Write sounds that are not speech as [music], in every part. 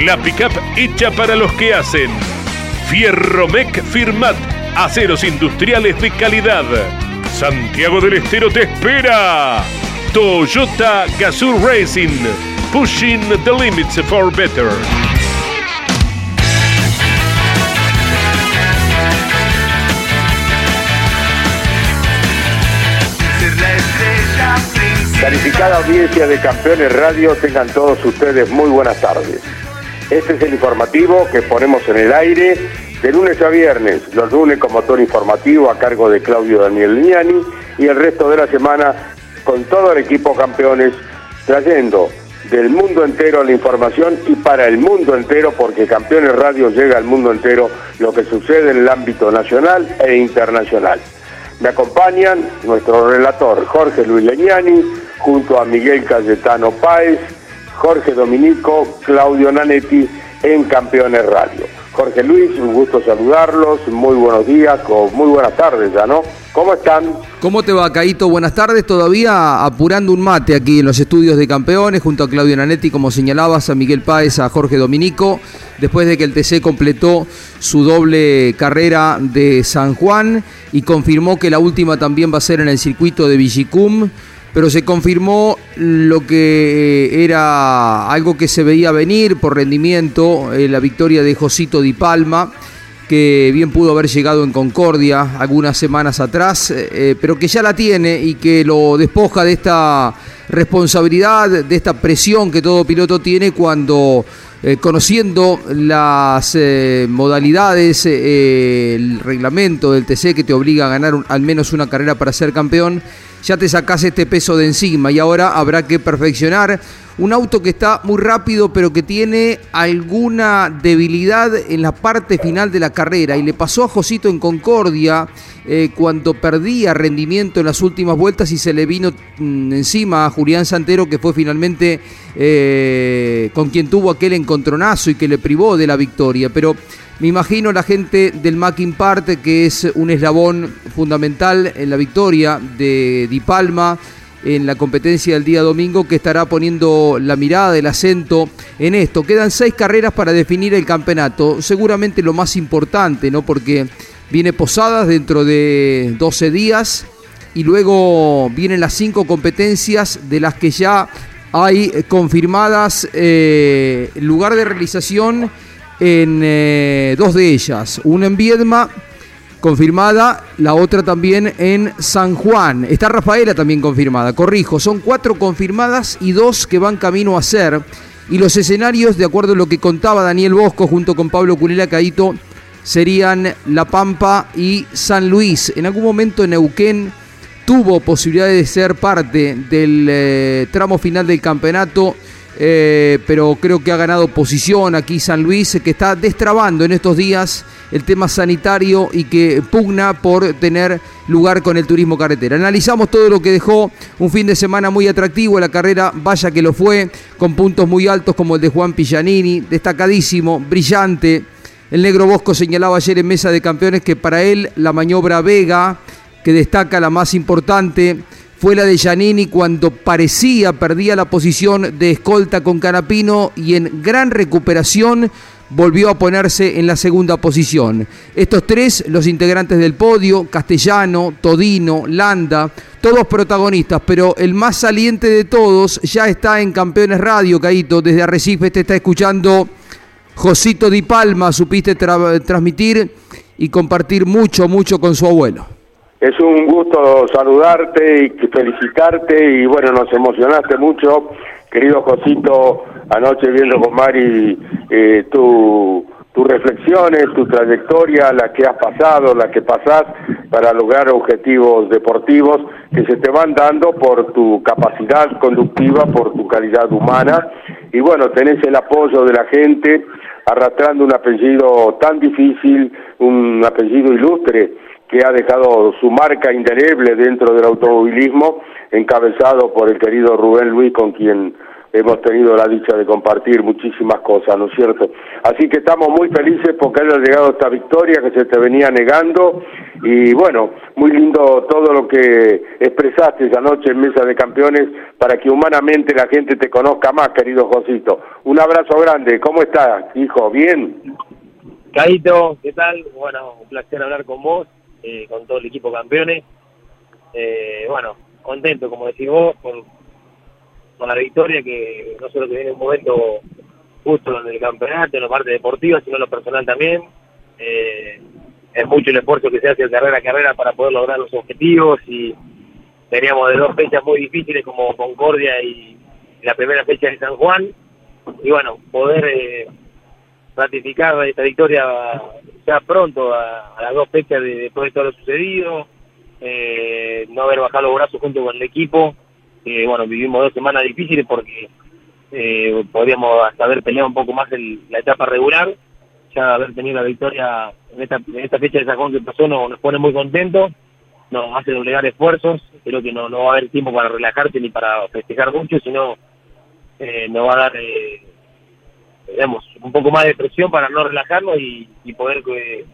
La pickup hecha para los que hacen. Fierromec Firmat. Aceros industriales de calidad. Santiago del Estero te espera. Toyota Gazoo Racing. Pushing the limits for better. Calificada audiencia de Campeones Radio, tengan todos ustedes muy buenas tardes. Este es el informativo que ponemos en el aire de lunes a viernes, los lunes con motor informativo a cargo de Claudio Daniel Liani y el resto de la semana con todo el equipo campeones trayendo del mundo entero la información y para el mundo entero porque Campeones Radio llega al mundo entero lo que sucede en el ámbito nacional e internacional. Me acompañan nuestro relator Jorge Luis Leñani, junto a Miguel Cayetano Páez, Jorge Dominico, Claudio Nanetti en Campeones Radio. Jorge Luis, un gusto saludarlos, muy buenos días, o muy buenas tardes ya, ¿no? ¿Cómo están? ¿Cómo te va, Caito? Buenas tardes. Todavía apurando un mate aquí en los estudios de campeones, junto a Claudio Nanetti, como señalabas, a Miguel Páez, a Jorge Dominico, después de que el TC completó su doble carrera de San Juan y confirmó que la última también va a ser en el circuito de Villicum pero se confirmó lo que era algo que se veía venir por rendimiento, eh, la victoria de Josito Di Palma, que bien pudo haber llegado en Concordia algunas semanas atrás, eh, pero que ya la tiene y que lo despoja de esta responsabilidad, de esta presión que todo piloto tiene cuando eh, conociendo las modalidades, el reglamento del TC que te obliga a ganar al menos una carrera para ser campeón, ya te sacás este peso de encima y ahora habrá que perfeccionar un auto que está muy rápido pero que tiene alguna debilidad en la parte final de la carrera. Y le pasó a Josito en Concordia eh, cuando perdía rendimiento en las últimas vueltas y se le vino mm, encima a Julián Santero que fue finalmente eh, con quien tuvo aquel encontronazo y que le privó de la victoria. Pero me imagino la gente del Mackin Parte, que es un eslabón fundamental en la victoria de Di Palma en la competencia del día domingo, que estará poniendo la mirada, el acento en esto. Quedan seis carreras para definir el campeonato, seguramente lo más importante, ¿no? Porque viene Posadas dentro de 12 días y luego vienen las cinco competencias de las que ya hay confirmadas eh, lugar de realización en eh, dos de ellas, una en Viedma confirmada, la otra también en San Juan. Está Rafaela también confirmada, corrijo, son cuatro confirmadas y dos que van camino a ser. Y los escenarios, de acuerdo a lo que contaba Daniel Bosco junto con Pablo Culela Caito, serían La Pampa y San Luis. En algún momento Neuquén tuvo posibilidad de ser parte del eh, tramo final del campeonato eh, pero creo que ha ganado posición aquí San Luis, que está destrabando en estos días el tema sanitario y que pugna por tener lugar con el turismo carretera. Analizamos todo lo que dejó un fin de semana muy atractivo, la carrera vaya que lo fue, con puntos muy altos como el de Juan Pillanini, destacadísimo, brillante. El negro Bosco señalaba ayer en Mesa de Campeones que para él la maniobra Vega, que destaca la más importante, fue la de Giannini cuando parecía perdía la posición de escolta con Canapino y en gran recuperación volvió a ponerse en la segunda posición. Estos tres, los integrantes del podio, Castellano, Todino, Landa, todos protagonistas, pero el más saliente de todos ya está en Campeones Radio, Caito, desde Arrecife te está escuchando Josito Di Palma supiste transmitir y compartir mucho, mucho con su abuelo. Es un gusto saludarte y felicitarte y bueno, nos emocionaste mucho, querido Josito, anoche viendo con Mari eh, tu, tus reflexiones, tu trayectoria, la que has pasado, la que pasás para lograr objetivos deportivos que se te van dando por tu capacidad conductiva, por tu calidad humana. Y bueno, tenés el apoyo de la gente arrastrando un apellido tan difícil, un apellido ilustre que ha dejado su marca indeleble dentro del automovilismo, encabezado por el querido Rubén Luis, con quien hemos tenido la dicha de compartir muchísimas cosas, ¿no es cierto? Así que estamos muy felices porque haya llegado esta victoria que se te venía negando y bueno, muy lindo todo lo que expresaste esa noche en Mesa de Campeones para que humanamente la gente te conozca más, querido Josito. Un abrazo grande, ¿cómo estás, hijo? ¿Bien? Caito, ¿qué tal? Bueno, un placer hablar con vos eh, con todo el equipo campeones. Eh, bueno, contento, como decís vos, con, con la victoria, que no solo que viene un momento justo en el campeonato, en la parte deportiva, sino en lo personal también. Eh, es mucho el esfuerzo que se hace carrera a carrera para poder lograr los objetivos y teníamos de dos fechas muy difíciles como Concordia y la primera fecha de San Juan y bueno, poder eh, ratificar esta victoria ya pronto a, las dos fechas de, después de todo lo sucedido, eh, no haber bajado los brazos junto con el equipo, eh, bueno, vivimos dos semanas difíciles porque eh, podríamos hasta haber peleado un poco más en la etapa regular, ya haber tenido la victoria en esta, en esta fecha de San que pasó nos, pone muy contentos, nos hace doblegar esfuerzos, creo que no, no va a haber tiempo para relajarse ni para festejar mucho, sino eh, nos va a dar eh, digamos, un poco más de presión para no relajarnos y, poder eh,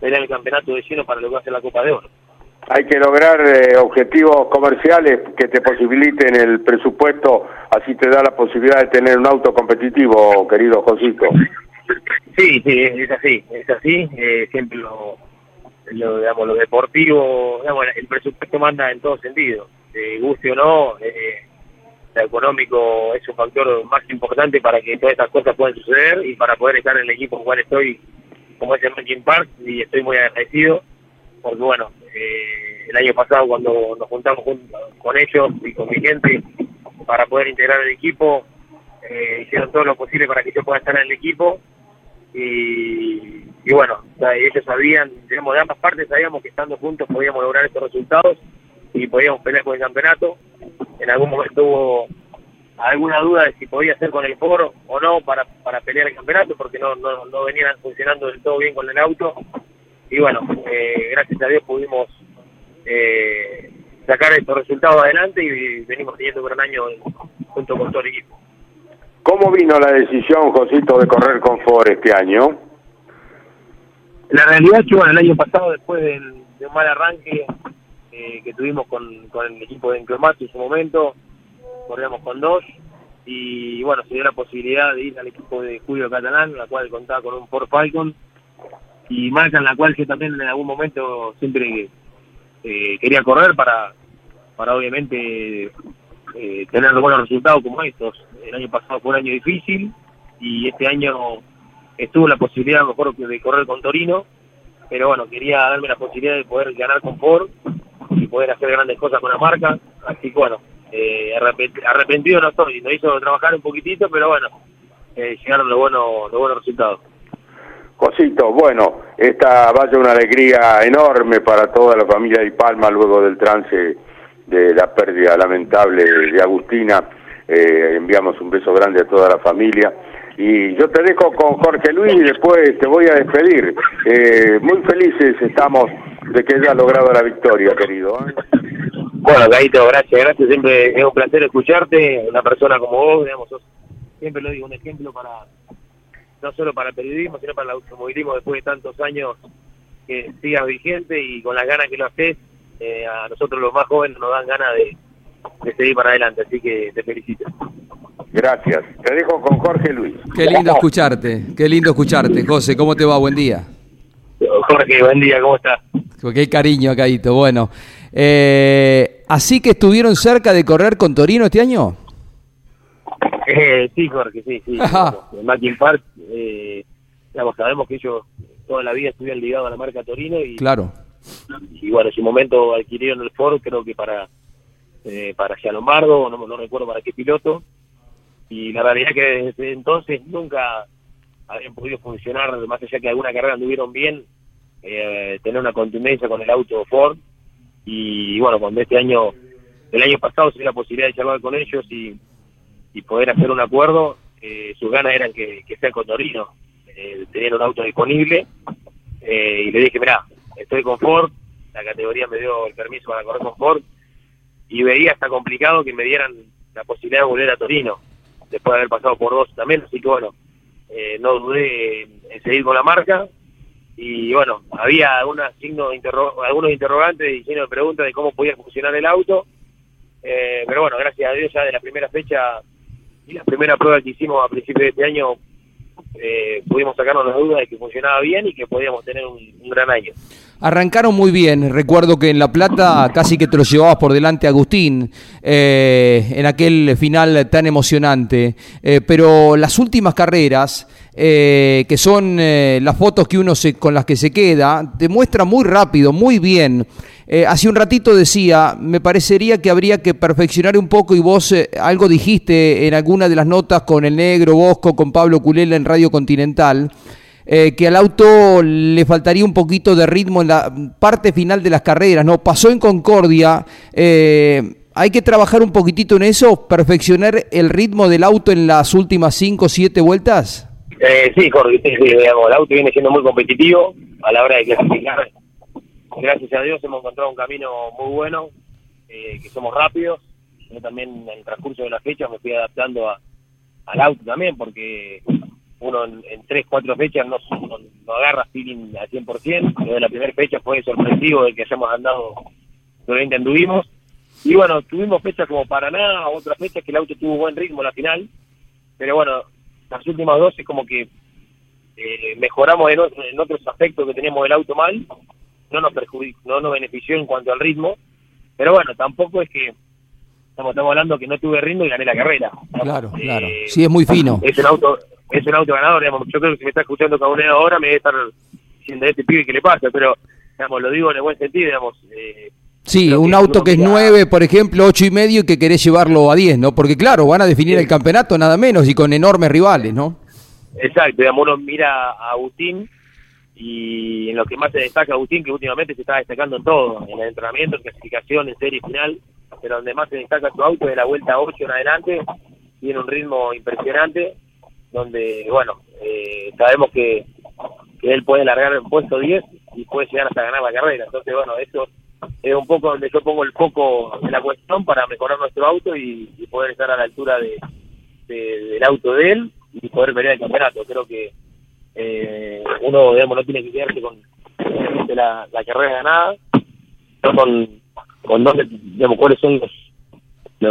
pelear el campeonato de lleno para lo que va a ser la Copa de Oro. Hay que lograr eh, objetivos comerciales que te posibiliten el presupuesto, así te da la posibilidad de tener un auto competitivo, querido Josito. Sí, sí, es así, es así, eh, siempre lo, lo, digamos, lo deportivo, el presupuesto manda en todo sentido, eh, guste o no, eh, económico es un factor más importante para que todas estas cosas puedan suceder y para poder estar en el equipo en cual estoy, como es el Ranking Park, y estoy muy agradecido, porque bueno, eh, el año pasado cuando nos juntamos con ellos y con mi gente para poder integrar el equipo, eh, hicieron todo lo posible para que yo pueda estar en el equipo y, y bueno, ellos sabían, digamos, de ambas partes sabíamos que estando juntos podíamos lograr estos resultados y podíamos pelear con el campeonato. En algún momento hubo alguna duda de si podía ser con el foro o no para, para pelear el campeonato porque no, no, no venían funcionando del todo bien con el auto y bueno, eh, gracias a Dios pudimos eh, sacar estos resultados adelante y venimos teniendo un gran año junto con todo el equipo. ¿Cómo vino la decisión, Josito, de correr con Ford este año? La realidad es que bueno, el año pasado, después de un mal arranque, eh, que tuvimos con, con el equipo de Encromato en su momento, corríamos con dos, y bueno, se dio la posibilidad de ir al equipo de Julio Catalán, la cual contaba con un Ford Falcon, y marca en la cual yo también en algún momento siempre eh, quería correr para, para obviamente eh, tener buenos resultados como estos. El año pasado fue un año difícil y este año estuvo la posibilidad mejor de correr con Torino, pero bueno, quería darme la posibilidad de poder ganar con Ford y poder hacer grandes cosas con la marca. Así que bueno, eh, arrepentido no estoy, nos hizo trabajar un poquitito, pero bueno, eh, llegaron los buenos, los buenos resultados. Bueno, esta va a ser una alegría enorme para toda la familia de Palma luego del trance de la pérdida lamentable de Agustina. Eh, enviamos un beso grande a toda la familia. Y yo te dejo con Jorge Luis y después te voy a despedir. Eh, muy felices estamos de que haya logrado la victoria, querido. ¿eh? Bueno, Gaito, gracias, gracias. Siempre es un placer escucharte. Una persona como vos, digamos, siempre lo digo, un ejemplo para no solo para el periodismo, sino para el automovilismo después de tantos años que sigas vigente y con las ganas que lo haces. Eh, a nosotros los más jóvenes nos dan ganas de, de seguir para adelante, así que te felicito. Gracias. Te dejo con Jorge Luis. Qué lindo escucharte, qué lindo escucharte. José, ¿cómo te va? Buen día. Jorge, buen día, ¿cómo estás? Qué cariño, Caito. Bueno, eh, ¿así que estuvieron cerca de correr con Torino este año? Eh, sí, Jorge, sí, sí. En Mackin Park, eh, sabemos que ellos toda la vida estuvieron ligados a la marca Torino y, claro. y bueno, en su momento adquirieron el Ford, creo que para eh, para Lombardo, no, no recuerdo para qué piloto, y la realidad que desde entonces nunca habían podido funcionar, más allá que alguna carrera anduvieron bien, eh, tener una contundencia con el auto Ford, y bueno, cuando este año, el año pasado se dio la posibilidad de charlar con ellos y, y poder hacer un acuerdo, eh, sus ganas eran que, que sea con Torino, eh, tener un auto disponible, eh, y le dije, mira, estoy con Ford, la categoría me dio el permiso para correr con Ford, y veía hasta complicado que me dieran la posibilidad de volver a Torino, después de haber pasado por dos también, así que bueno, eh, no dudé en seguir con la marca, y bueno, había algunos signos algunos interrogantes y signos de preguntas de cómo podía funcionar el auto, eh, pero bueno, gracias a Dios ya de la primera fecha y la primera prueba que hicimos a principios de este año eh, pudimos sacarnos las dudas de que funcionaba bien y que podíamos tener un, gran año. Arrancaron muy bien, recuerdo que en La Plata casi que te lo llevabas por delante Agustín, eh, en aquel final tan emocionante, eh, pero las últimas carreras, que son las fotos que uno se, con las que se queda, te muestra muy rápido, muy bien. Eh, hace un ratito decía, me parecería que habría que perfeccionar un poco y vos eh, algo dijiste en alguna de las notas con el negro Bosco, con Pablo Culela en Radio Continental, eh, que al auto le faltaría un poquito de ritmo en la parte final de las carreras, ¿no? Pasó en Concordia, hay que trabajar un poquitito en eso, perfeccionar el ritmo del auto en las últimas 5 o 7 vueltas. Sí, Jorge, el auto viene siendo muy competitivo a la hora de clasificar gracias a Dios hemos encontrado un camino muy bueno, eh, que somos rápidos. Yo también en el transcurso de la fecha me fui adaptando al auto también, porque uno en, tres, cuatro fechas no, no, agarra feeling al 100%. Lo de la primera fecha fue sorpresivo de que hayamos andado, solamente anduvimos. Y bueno, tuvimos fechas como Paraná, otras fechas que el auto tuvo buen ritmo en la final. Pero bueno, las últimas dos es como que eh, mejoramos en, en, otros aspectos que teníamos el auto mal no nos perjudicó, no nos benefició en cuanto al ritmo, pero bueno, tampoco es que estamos, estamos hablando que no tuve ritmo y gané la carrera. Claro, claro. Eh, sí, es muy fino. Es un auto, es un auto ganador, digamos. Yo creo que si me está escuchando Cauneo ahora me debe estar diciendo este pibe que le pasa, pero digamos, lo digo en el buen sentido, digamos. Eh, Sí, un auto que es 9, por ejemplo, ocho y medio y que querés llevarlo a 10, ¿no? Porque claro, van a definir el campeonato nada menos y con enormes rivales, ¿no? Exacto, digamos, uno mira a Agustín y en lo que más se destaca Agustín, que últimamente se está destacando en todo, en el entrenamiento, en clasificación, en serie final, pero donde más se destaca su auto de la vuelta 8 en adelante, tiene un ritmo impresionante, donde, bueno, eh, sabemos que, que él puede largar el puesto 10 y puede llegar hasta ganar la carrera, entonces, bueno, eso es un poco donde yo pongo el foco en la cuestión para mejorar nuestro auto y, poder estar a la altura de, del auto de él y poder pelear el campeonato, creo que eh, uno digamos no tiene que quedarse con la, carrera ganada, con, con dónde, digamos, cuáles son los,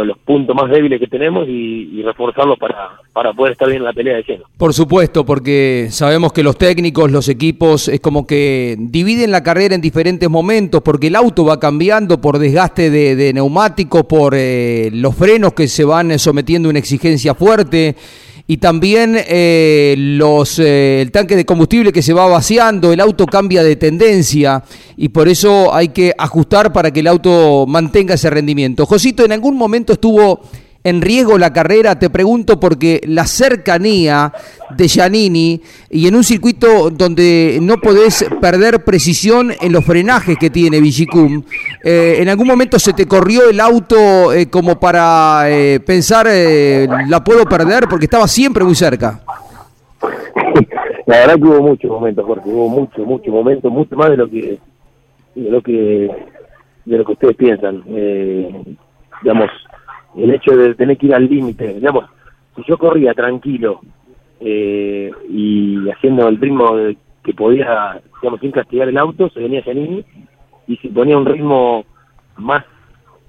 los, puntos más débiles que tenemos y, reforzarlos para, para poder estar bien en la pelea de lleno. Por supuesto, porque sabemos que los técnicos, los equipos, es como que dividen la carrera en diferentes momentos, porque el auto va cambiando por desgaste de, de neumáticos, por eh, los frenos que se van sometiendo a una exigencia fuerte y también eh, los, eh, el tanque de combustible que se va vaciando, el auto cambia de tendencia y por eso hay que ajustar para que el auto mantenga ese rendimiento. Josito, ¿en algún momento estuvo en riesgo la carrera? Te pregunto porque la cercanía de Giannini y en un circuito donde no podés perder precisión en los frenajes que tiene Vigicum, eh, ¿en algún momento se te corrió el auto eh, como para eh, pensar la puedo perder? Porque estaba siempre muy cerca. [laughs] La verdad que hubo muchos momentos, porque hubo muchos, muchos momentos, mucho más de lo que de lo que de lo que ustedes piensan. digamos, el hecho de tener que ir al límite, digamos, si yo corría tranquilo eh, y haciendo el ritmo que podía, digamos, sin castigar el auto, se venía Giannini, y si ponía un ritmo más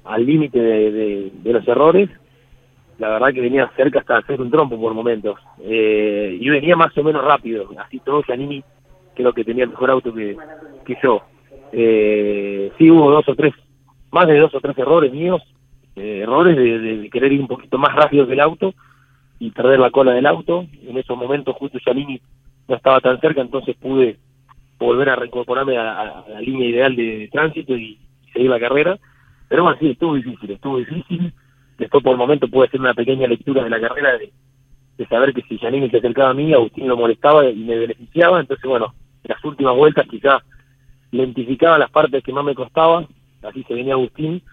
al límite de, los errores, la verdad que venía cerca hasta hacer un trompo por momentos, eh, y venía más o menos rápido, así todo Giannini creo que tenía el mejor auto que, que yo. Eh, sí hubo dos o tres, más de dos o tres errores míos, eh, errores de, querer ir un poquito más rápido que el auto y perder la cola del auto. En esos momentos justo Giannini no estaba tan cerca, entonces pude volver a reincorporarme a, la línea ideal de, tránsito y seguir la carrera. Pero bueno, sí, estuvo difícil, estuvo difícil. Después por el momento pude hacer una pequeña lectura de la carrera de, saber que si Janine se acercaba a mí, Agustín lo molestaba y me beneficiaba. Entonces, bueno, en las últimas vueltas quizás identificaba las partes que más me costaba, así se venía Agustín,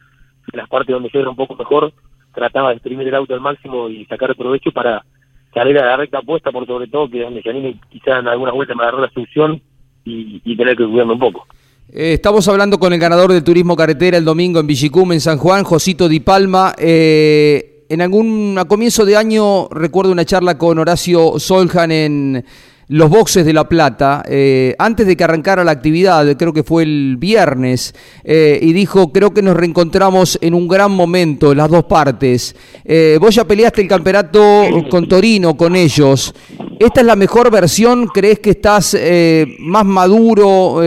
las partes donde yo era un poco mejor, trataba de exprimir el auto al máximo y sacar provecho para salir a la recta puesta, por sobre todo que donde Janine quizás en algunas vueltas me agarró la solución y, tener que cuidarme un poco. Eh, estamos hablando con el ganador del turismo carretera el domingo en Villicum, en San Juan, Josito Di Palma. Eh, en algún a comienzo de año recuerdo una charla con Horacio Soljan en los boxes de La Plata, eh, antes de que arrancara la actividad, creo que fue el viernes, eh, y dijo, creo que nos reencontramos en un gran momento, las dos partes. Eh, vos ya peleaste el campeonato con Torino, con ellos. ¿Esta es la mejor versión? ¿Crees que estás más maduro,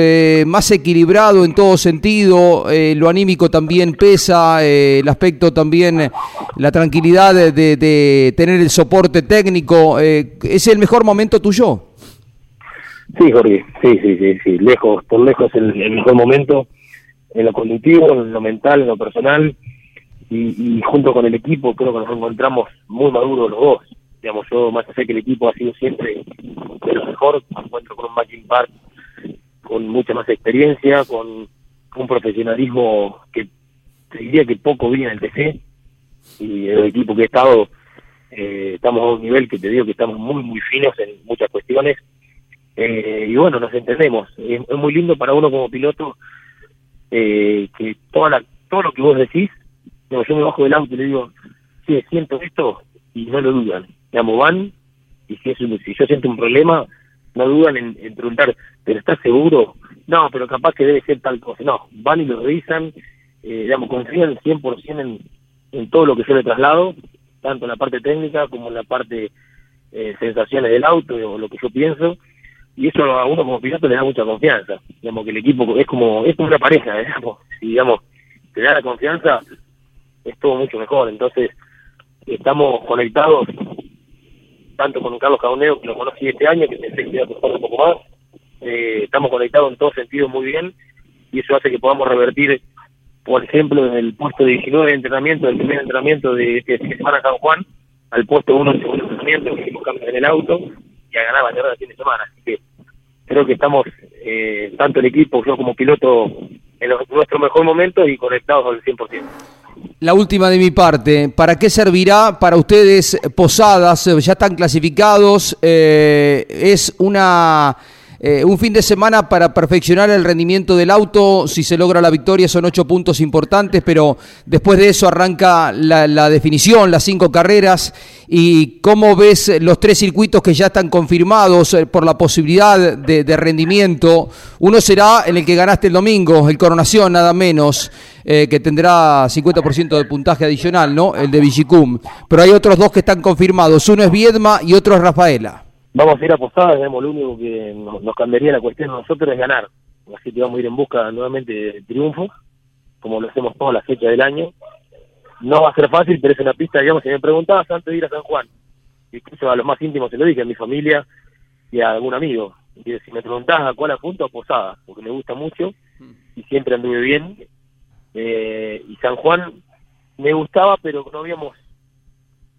más equilibrado en todo sentido? lo anímico también pesa, el aspecto también, la tranquilidad de, de tener el soporte técnico. ¿Es el mejor momento tuyo? Sí, Jorge, sí, sí, sí, sí, lejos, por lejos el, el mejor momento en lo cognitivo, en lo mental, en lo personal y, junto con el equipo creo que nos encontramos muy maduros los dos. Digamos, yo más allá que el equipo ha sido siempre de lo mejor, me encuentro con un matching park con mucha más experiencia, con un profesionalismo que te diría que poco vi en el TC y el equipo que he estado eh, estamos a un nivel que te digo que estamos muy muy finos en muchas cuestiones eh, y bueno, nos entendemos. Es, muy lindo para uno como piloto eh, que toda la, todo lo que vos decís, yo me bajo del auto y le digo, sí, siento esto, y no lo dudan. Digamos, van, y si, es si yo siento un problema, no dudan en, preguntar, ¿pero estás seguro? No, pero capaz que debe ser tal cosa. No, van y lo revisan, eh, digamos, confían 100% en, en todo lo que yo le traslado, tanto en la parte técnica como en la parte eh, sensaciones del auto o lo que yo pienso y eso a uno como piloto le da mucha confianza. Digamos que el equipo es como es como una pareja, digamos, si digamos te da la confianza es todo mucho mejor. Entonces estamos conectados tanto con Carlos Cauneo que lo conocí este año, que pensé que iba a costar un poco más. Eh, estamos conectados en todos sentidos muy bien y eso hace que podamos revertir, por ejemplo, en el puesto de 19 de entrenamiento, del primer entrenamiento de este semana San Juan, al puesto 1 del segundo entrenamiento que hicimos cambios en el auto y a ganar la el fin de semana. Así que creo que estamos, eh, tanto el equipo, yo como piloto, en nuestro mejor momento y conectados al 100%. La última de mi parte, ¿para qué servirá para ustedes Posadas? Ya están clasificados, eh, es una eh, un fin de semana para perfeccionar el rendimiento del auto. Si se logra la victoria son ocho puntos importantes, pero después de eso arranca la, definición, las cinco carreras. ¿Y cómo ves los tres circuitos que ya están confirmados eh, por la posibilidad de, rendimiento? Uno será en el que ganaste el domingo, el Coronación nada menos. Eh, que tendrá 50% de puntaje adicional, ¿no? El de Vigicum. Pero hay otros dos que están confirmados. Uno es Viedma y otro es Rafaela vamos a ir a posadas, digamos, lo único que nos, cambiaría la cuestión a nosotros es ganar. Así que vamos a ir en busca nuevamente de triunfo, como lo hacemos todas las fechas del año. No va a ser fácil, pero es una pista, digamos, si me preguntabas antes de ir a San Juan, incluso a los más íntimos se lo dije, a mi familia y a algún amigo. Y si me preguntabas a cuál apunto, a Posada, porque me gusta mucho y siempre anduve bien. Eh, y San Juan me gustaba, pero no habíamos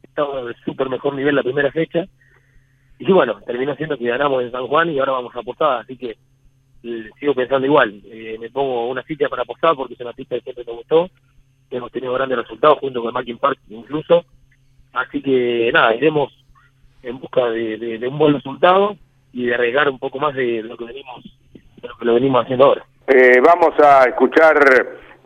estado en el súper mejor nivel la primera fecha y bueno, terminó siendo que ganamos en San Juan y ahora vamos a apostar, así que eh, sigo pensando igual. Eh, me pongo una cita para apostar porque es una pista que siempre me gustó. Hemos tenido grandes resultados junto con Mackin Park incluso. Así que nada, iremos en busca de, un buen resultado y de arriesgar un poco más de, lo que venimos de lo que lo venimos haciendo ahora. Eh, vamos a escuchar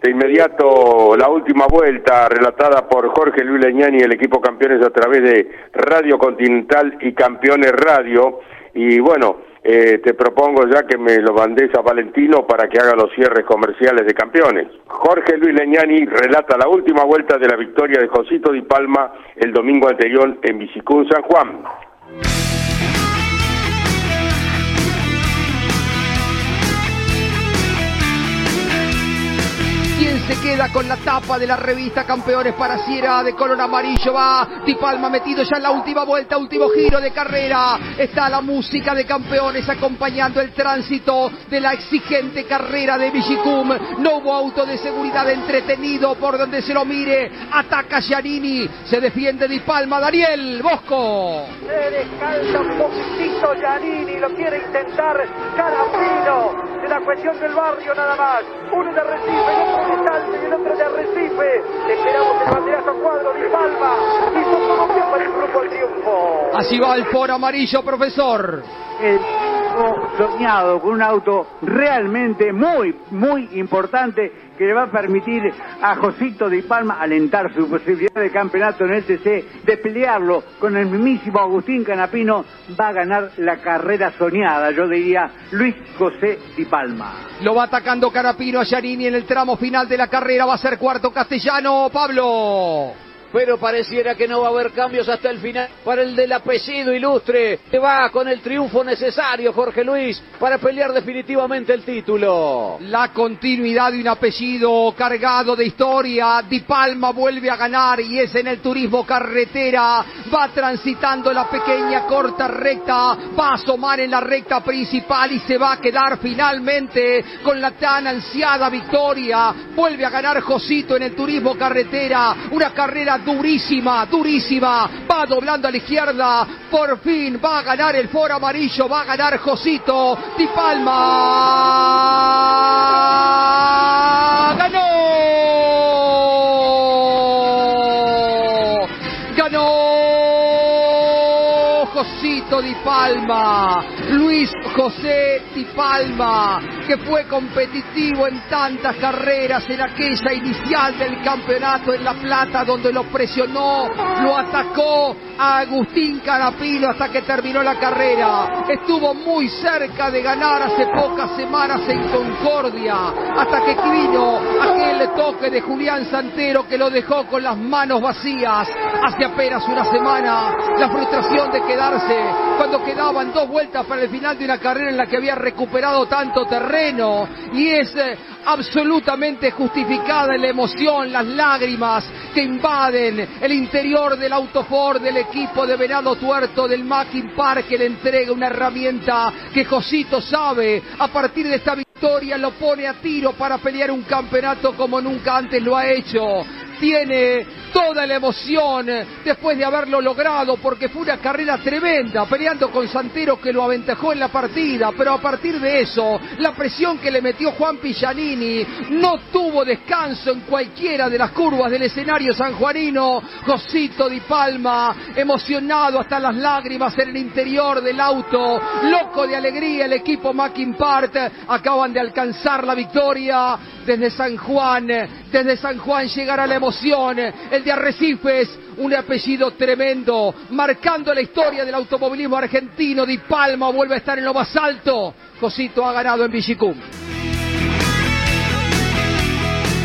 de inmediato la última vuelta relatada por Jorge Luis Leñani y el equipo campeones a través de Radio Continental y Campeones Radio. Y bueno, eh, te propongo ya que me lo mandes a Valentino para que haga los cierres comerciales de campeones. Jorge Luis Leñani relata la última vuelta de la victoria de Josito Di Palma el domingo anterior en Bicicún San Juan. Queda con la tapa de la revista Campeones para Sierra de color amarillo. Va Di Palma metido ya en la última vuelta, último giro de carrera. Está la música de Campeones acompañando el tránsito de la exigente carrera de Vigicum. No hubo auto de seguridad entretenido por donde se lo mire. Ataca Giannini, se defiende Di Palma. Daniel Bosco. Se descalza un poquitito Giannini, lo quiere intentar Carapino. De la cuestión del barrio nada más. Uno de Recife, el otro de Salta y el otro de Recife. Esperamos el banderazo cuadro Di Palma. Y todo bien para el grupo al triunfo. Así va el por amarillo, profesor. El soñado con un auto realmente muy, muy importante que le va a permitir a Josito Di Palma alentar su posibilidad de campeonato en el TC, de pelearlo con el mismísimo Agustín Canapino, va a ganar la carrera soñada, yo diría Luis José Di Palma. Lo va atacando Canapino a Giannini en el tramo final de la carrera, va a ser cuarto castellano, Pablo pero pareciera que no va a haber cambios hasta el final. Para el del apellido ilustre, que va con el triunfo necesario, Jorge Luis, para pelear definitivamente el título. La continuidad de un apellido cargado de historia, Di Palma vuelve a ganar y es en el turismo carretera, va transitando la pequeña corta recta, va a asomar en la recta principal y se va a quedar finalmente con la tan ansiada victoria, vuelve a ganar Josito en el turismo carretera, una carrera durísima, durísima. Va doblando a la izquierda. Por fin va a ganar el foro amarillo. Va a ganar Josito. Di Palma. ¡Ganó! ¡Ganó! Josito Di Palma. Luis José Di Palma, que fue competitivo en tantas carreras en aquella inicial del campeonato en La Plata, donde lo presionó, lo atacó a Agustín Carapino hasta que terminó la carrera. Estuvo muy cerca de ganar hace pocas semanas en Concordia, hasta que vino aquel toque de Julián Santero que lo dejó con las manos vacías. Hace apenas una semana, la frustración de quedarse cuando quedaban dos vueltas para el final de una carrera en la que había recuperado tanto terreno y es eh, absolutamente justificada la emoción, las lágrimas que invaden el interior del autofor del equipo de Venado Tuerto del Mackin Park que le entrega una herramienta que Josito sabe a partir de esta victoria lo pone a tiro para pelear un campeonato como nunca antes lo ha hecho tiene toda la emoción después de haberlo logrado, porque fue una carrera tremenda, peleando con Santero que lo aventajó en la partida, pero a partir de eso, la presión que le metió Juan Pillanini no tuvo descanso en cualquiera de las curvas del escenario sanjuanino. Josito Di Palma, emocionado hasta las lágrimas en el interior del auto, loco de alegría el equipo Mackin Part, acaban de alcanzar la victoria desde San Juan, desde San Juan llegará la emoción, el de Arrecifes, un apellido tremendo, marcando la historia del automovilismo argentino, Di Palma vuelve a estar en lo más alto, Josito ha ganado en Vigicum.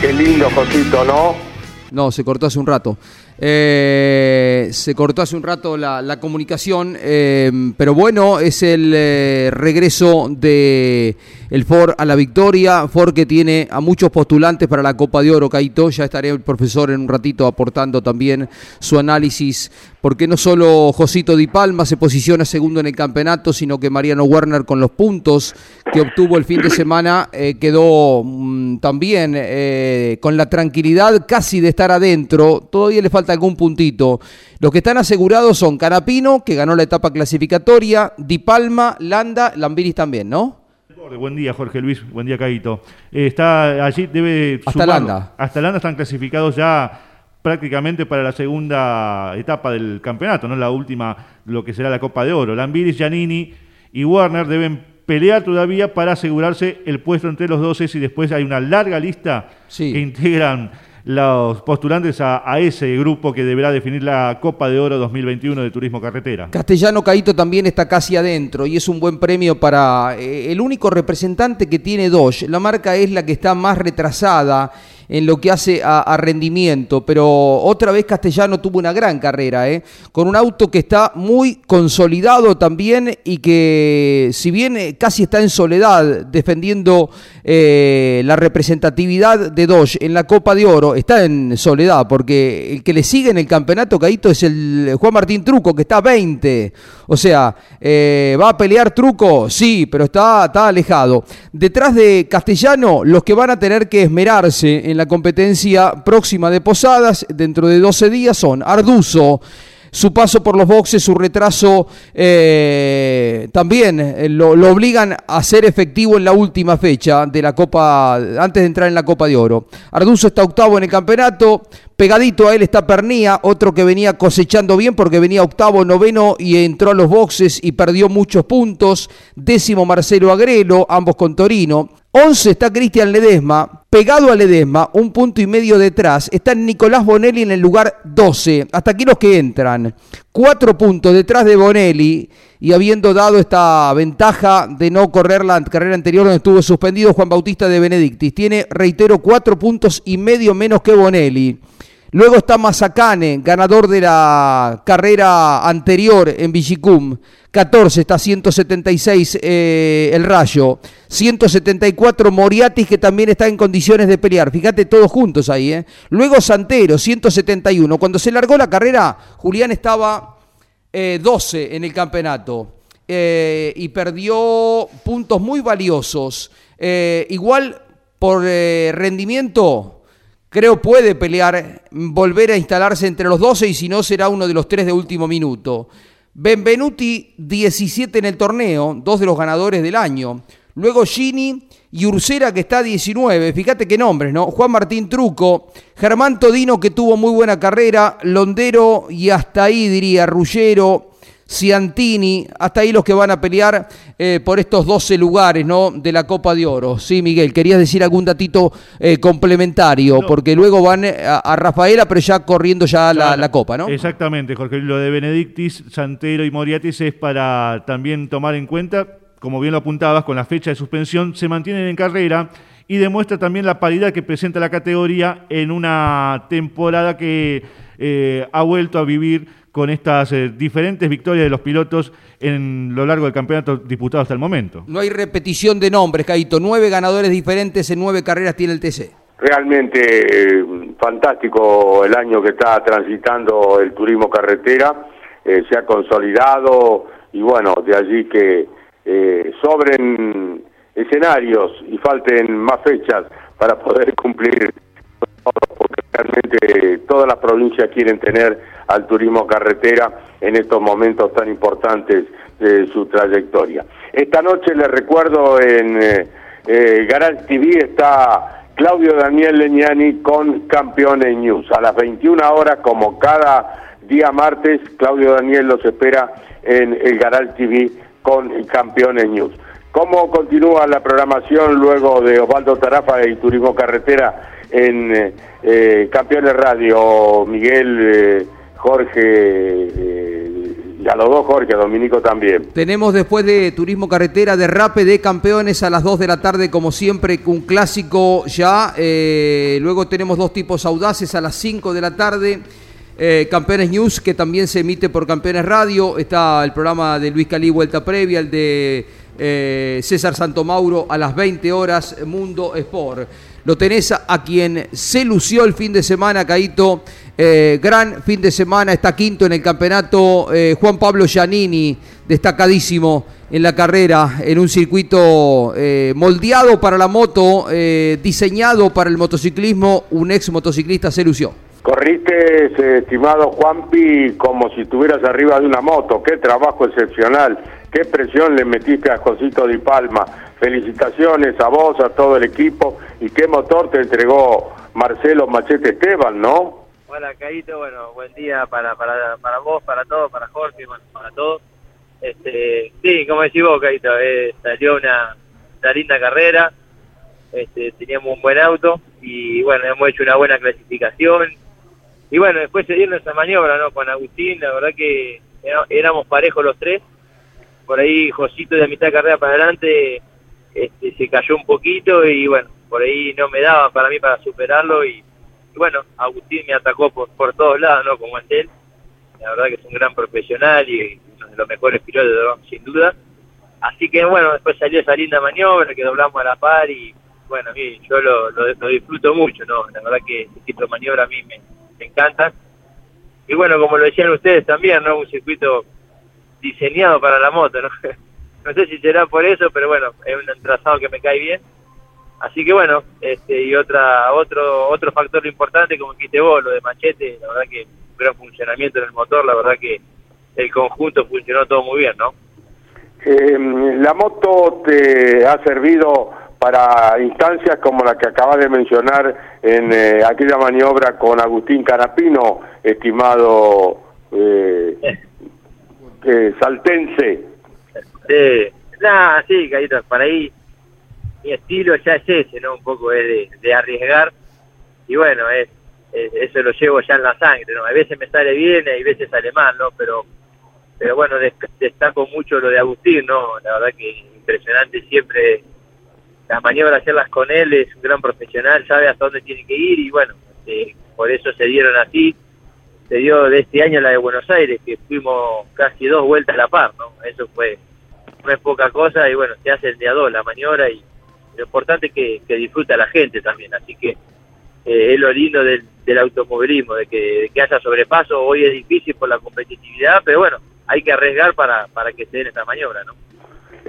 Qué lindo, Josito, ¿no? No, se cortó hace un rato. Eh, se cortó hace un rato la, comunicación, eh, pero bueno, es el eh, regreso de el Ford a la victoria. Ford que tiene a muchos postulantes para la Copa de Oro, Caito. Ya estaré el profesor en un ratito aportando también su análisis, porque no solo Josito Di Palma se posiciona segundo en el campeonato, sino que Mariano Werner con los puntos que obtuvo el fin de semana quedó mm, también con la tranquilidad casi de estar adentro. Todavía le falta algún puntito. Los que están asegurados son Carapino, que ganó la etapa clasificatoria, Di Palma, Landa, Lambiris también, ¿no? Buen día, Jorge Luis. Buen día, Caito. está allí, debe Hasta Landa. Hasta Landa están clasificados ya prácticamente para la segunda etapa del campeonato, no la última, lo que será la Copa de Oro. Lambiris, Giannini y Warner deben pelear todavía para asegurarse el puesto entre los 12 y después hay una larga lista que integran los postulantes a, ese grupo que deberá definir la Copa de Oro 2021 de Turismo Carretera. Castellano Caito también está casi adentro y es un buen premio para eh, el único representante que tiene Dodge. La marca es la que está más retrasada en lo que hace a, rendimiento, pero otra vez Castellano tuvo una gran carrera, ¿eh? con un auto que está muy consolidado también y que si bien eh, casi está en soledad defendiendo eh, la representatividad de Dodge en la Copa de Oro, está en soledad porque el que le sigue en el campeonato Caíto es el Juan Martín Truco que está a 20, o sea, ¿va a pelear Truco? Sí, pero está, está alejado. Detrás de Castellano, los que van a tener que esmerarse en la competencia próxima de Posadas dentro de 12 días son Arduzo, su paso por los boxes, su retraso, eh, también eh, lo, obligan a ser efectivo en la última fecha de la Copa, antes de entrar en la Copa de Oro. Arduzo está octavo en el campeonato, pegadito a él está Pernía, otro que venía cosechando bien porque venía octavo, noveno y entró a los boxes y perdió muchos puntos. Décimo Marcelo Agrelo, ambos con Torino. 11 está Cristian Ledesma, pegado a Ledesma, un punto y medio detrás, está Nicolás Bonelli en el lugar 12. Hasta aquí los que entran. Cuatro puntos detrás de Bonelli y habiendo dado esta ventaja de no correr la carrera anterior donde estuvo suspendido Juan Bautista de Benedictis. Tiene, reitero, cuatro puntos y medio menos que Bonelli. Luego está Mazacane, ganador de la carrera anterior en Vigicum. 14 está 176 eh, el Rayo. 174 Moriatis que también está en condiciones de pelear. Fíjate todos juntos ahí. ¿eh? Luego Santero, 171. Cuando se largó la carrera, Julián estaba 12 eh, en el campeonato. Eh, y perdió puntos muy valiosos. igual por rendimiento creo puede pelear, volver a instalarse entre los 12 y si no será uno de los tres de último minuto. Benvenuti 17 en el torneo, dos de los ganadores del año. Luego Gini y Ursera que está 19. Fíjate qué nombres, ¿no? Juan Martín Truco, Germán Todino que tuvo muy buena carrera, Londero y hasta ahí diría Rullero, Ciantini, hasta ahí los que van a pelear eh, por estos 12 lugares ¿no? de la Copa de Oro. Sí, Miguel, querías decir algún datito eh, complementario, porque luego van eh, a, Rafaela, pero ya corriendo ya la, la, Copa, ¿no? Exactamente, Jorge. Lo de Benedictis, Santero y Moriatis es para también tomar en cuenta, como bien lo apuntabas, con la fecha de suspensión, se mantienen en carrera y demuestra también la paridad que presenta la categoría en una temporada que ha vuelto a vivir con estas eh, diferentes victorias de los pilotos en lo largo del campeonato disputado hasta el momento. No hay repetición de nombres, Caito. Nueve ganadores diferentes en nueve carreras tiene el TC. Realmente eh, fantástico el año que está transitando el turismo carretera. Eh, se ha consolidado y bueno, de allí que sobren escenarios y falten más fechas para poder cumplir porque realmente todas las provincias quieren tener al turismo carretera en estos momentos tan importantes de su trayectoria. Esta noche les recuerdo en eh, eh TV está Claudio Daniel Leñani con Campeones News. A las 21 horas, como cada día martes, Claudio Daniel los espera en el Garal TV con Campeones News. ¿Cómo continúa la programación luego de Osvaldo Tarafa y Turismo Carretera en eh, eh Campeones Radio? Miguel eh, Jorge, eh, a los dos Jorge, a Dominico también. Tenemos después de Turismo Carretera, derrape de campeones a las 2 de la tarde, como siempre, un clásico ya. Eh, luego tenemos dos tipos audaces a las 5 de la tarde. Eh, campeones News, que también se emite por Campeones Radio. Está el programa de Luis Calí, Vuelta Previa, el de César Santomauro a las 20 horas, Mundo Sport. Lo tenés a quien se lució el fin de semana, Caito eh, gran fin de semana, está quinto en el campeonato eh, Juan Pablo Giannini, destacadísimo en la carrera, en un circuito eh, moldeado para la moto, diseñado para el motociclismo, un ex motociclista se lució. Corriste, estimado Juanpi, como si estuvieras arriba de una moto, qué trabajo excepcional, qué presión le metiste a Josito Di Palma, felicitaciones a vos, a todo el equipo, y qué motor te entregó Marcelo Machete Esteban, ¿no? Hola, Caíto, bueno, buen día para, para, para vos, para todos, para Jorge, para todos. Este, sí, como decís vos, Caíto, eh, salió una, linda carrera, este, teníamos un buen auto y bueno, hemos hecho una buena clasificación. Y bueno, después se dieron esa maniobra, ¿no? Con Agustín, la verdad que éramos parejos los tres. Por ahí Josito de mitad de carrera para adelante este, se cayó un poquito y bueno, por ahí no me daba para mí para superarlo y, bueno, Agustín me atacó por, por todos lados, ¿no? Como es él. La verdad que es un gran profesional y uno de los mejores pilotos, ¿no? sin duda. Así que bueno, después salió esa linda maniobra que doblamos a la par y bueno, a mí yo lo, lo, lo disfruto mucho, ¿no? La verdad que este tipo de maniobra a mí me encanta. Y bueno, como lo decían ustedes también, ¿no? Un circuito diseñado para la moto, [laughs] ¿no? sé si será por eso, pero bueno, es un trazado que me cae bien. Así que bueno, este y otra otro otro factor importante como dijiste vos, lo de Machete, la verdad que un gran funcionamiento en el motor, la verdad que el conjunto funcionó todo muy bien, ¿no? Eh, la moto te ha servido para instancias como la que acabas de mencionar en eh, aquella maniobra con Agustín Carapino, estimado eh, saltense. Nada, sí, Caíto, para ahí mi estilo ya es ese, ¿no? Un poco es de, de arriesgar y bueno, es, es- eso lo llevo ya en la sangre, ¿no? A veces me sale bien y a veces sale mal, ¿no? Pero pero bueno, des- destaco mucho lo de Agustín, ¿no? La verdad que impresionante siempre las maniobras hacerlas con él, es un gran profesional, sabe hasta dónde tiene que ir y bueno, este, por eso se dieron así. Se dio de este año la de Buenos Aires, que fuimos casi dos vueltas a la par, ¿no? Eso fue, no es poca cosa y bueno, se hace el día dos la maniobra y lo importante es que, disfruta la gente también, así que eh, es lo lindo del, automovilismo, de que, de que haya sobrepaso, hoy es difícil por la competitividad, pero bueno, hay que arriesgar para, para que se den esta maniobra, ¿no?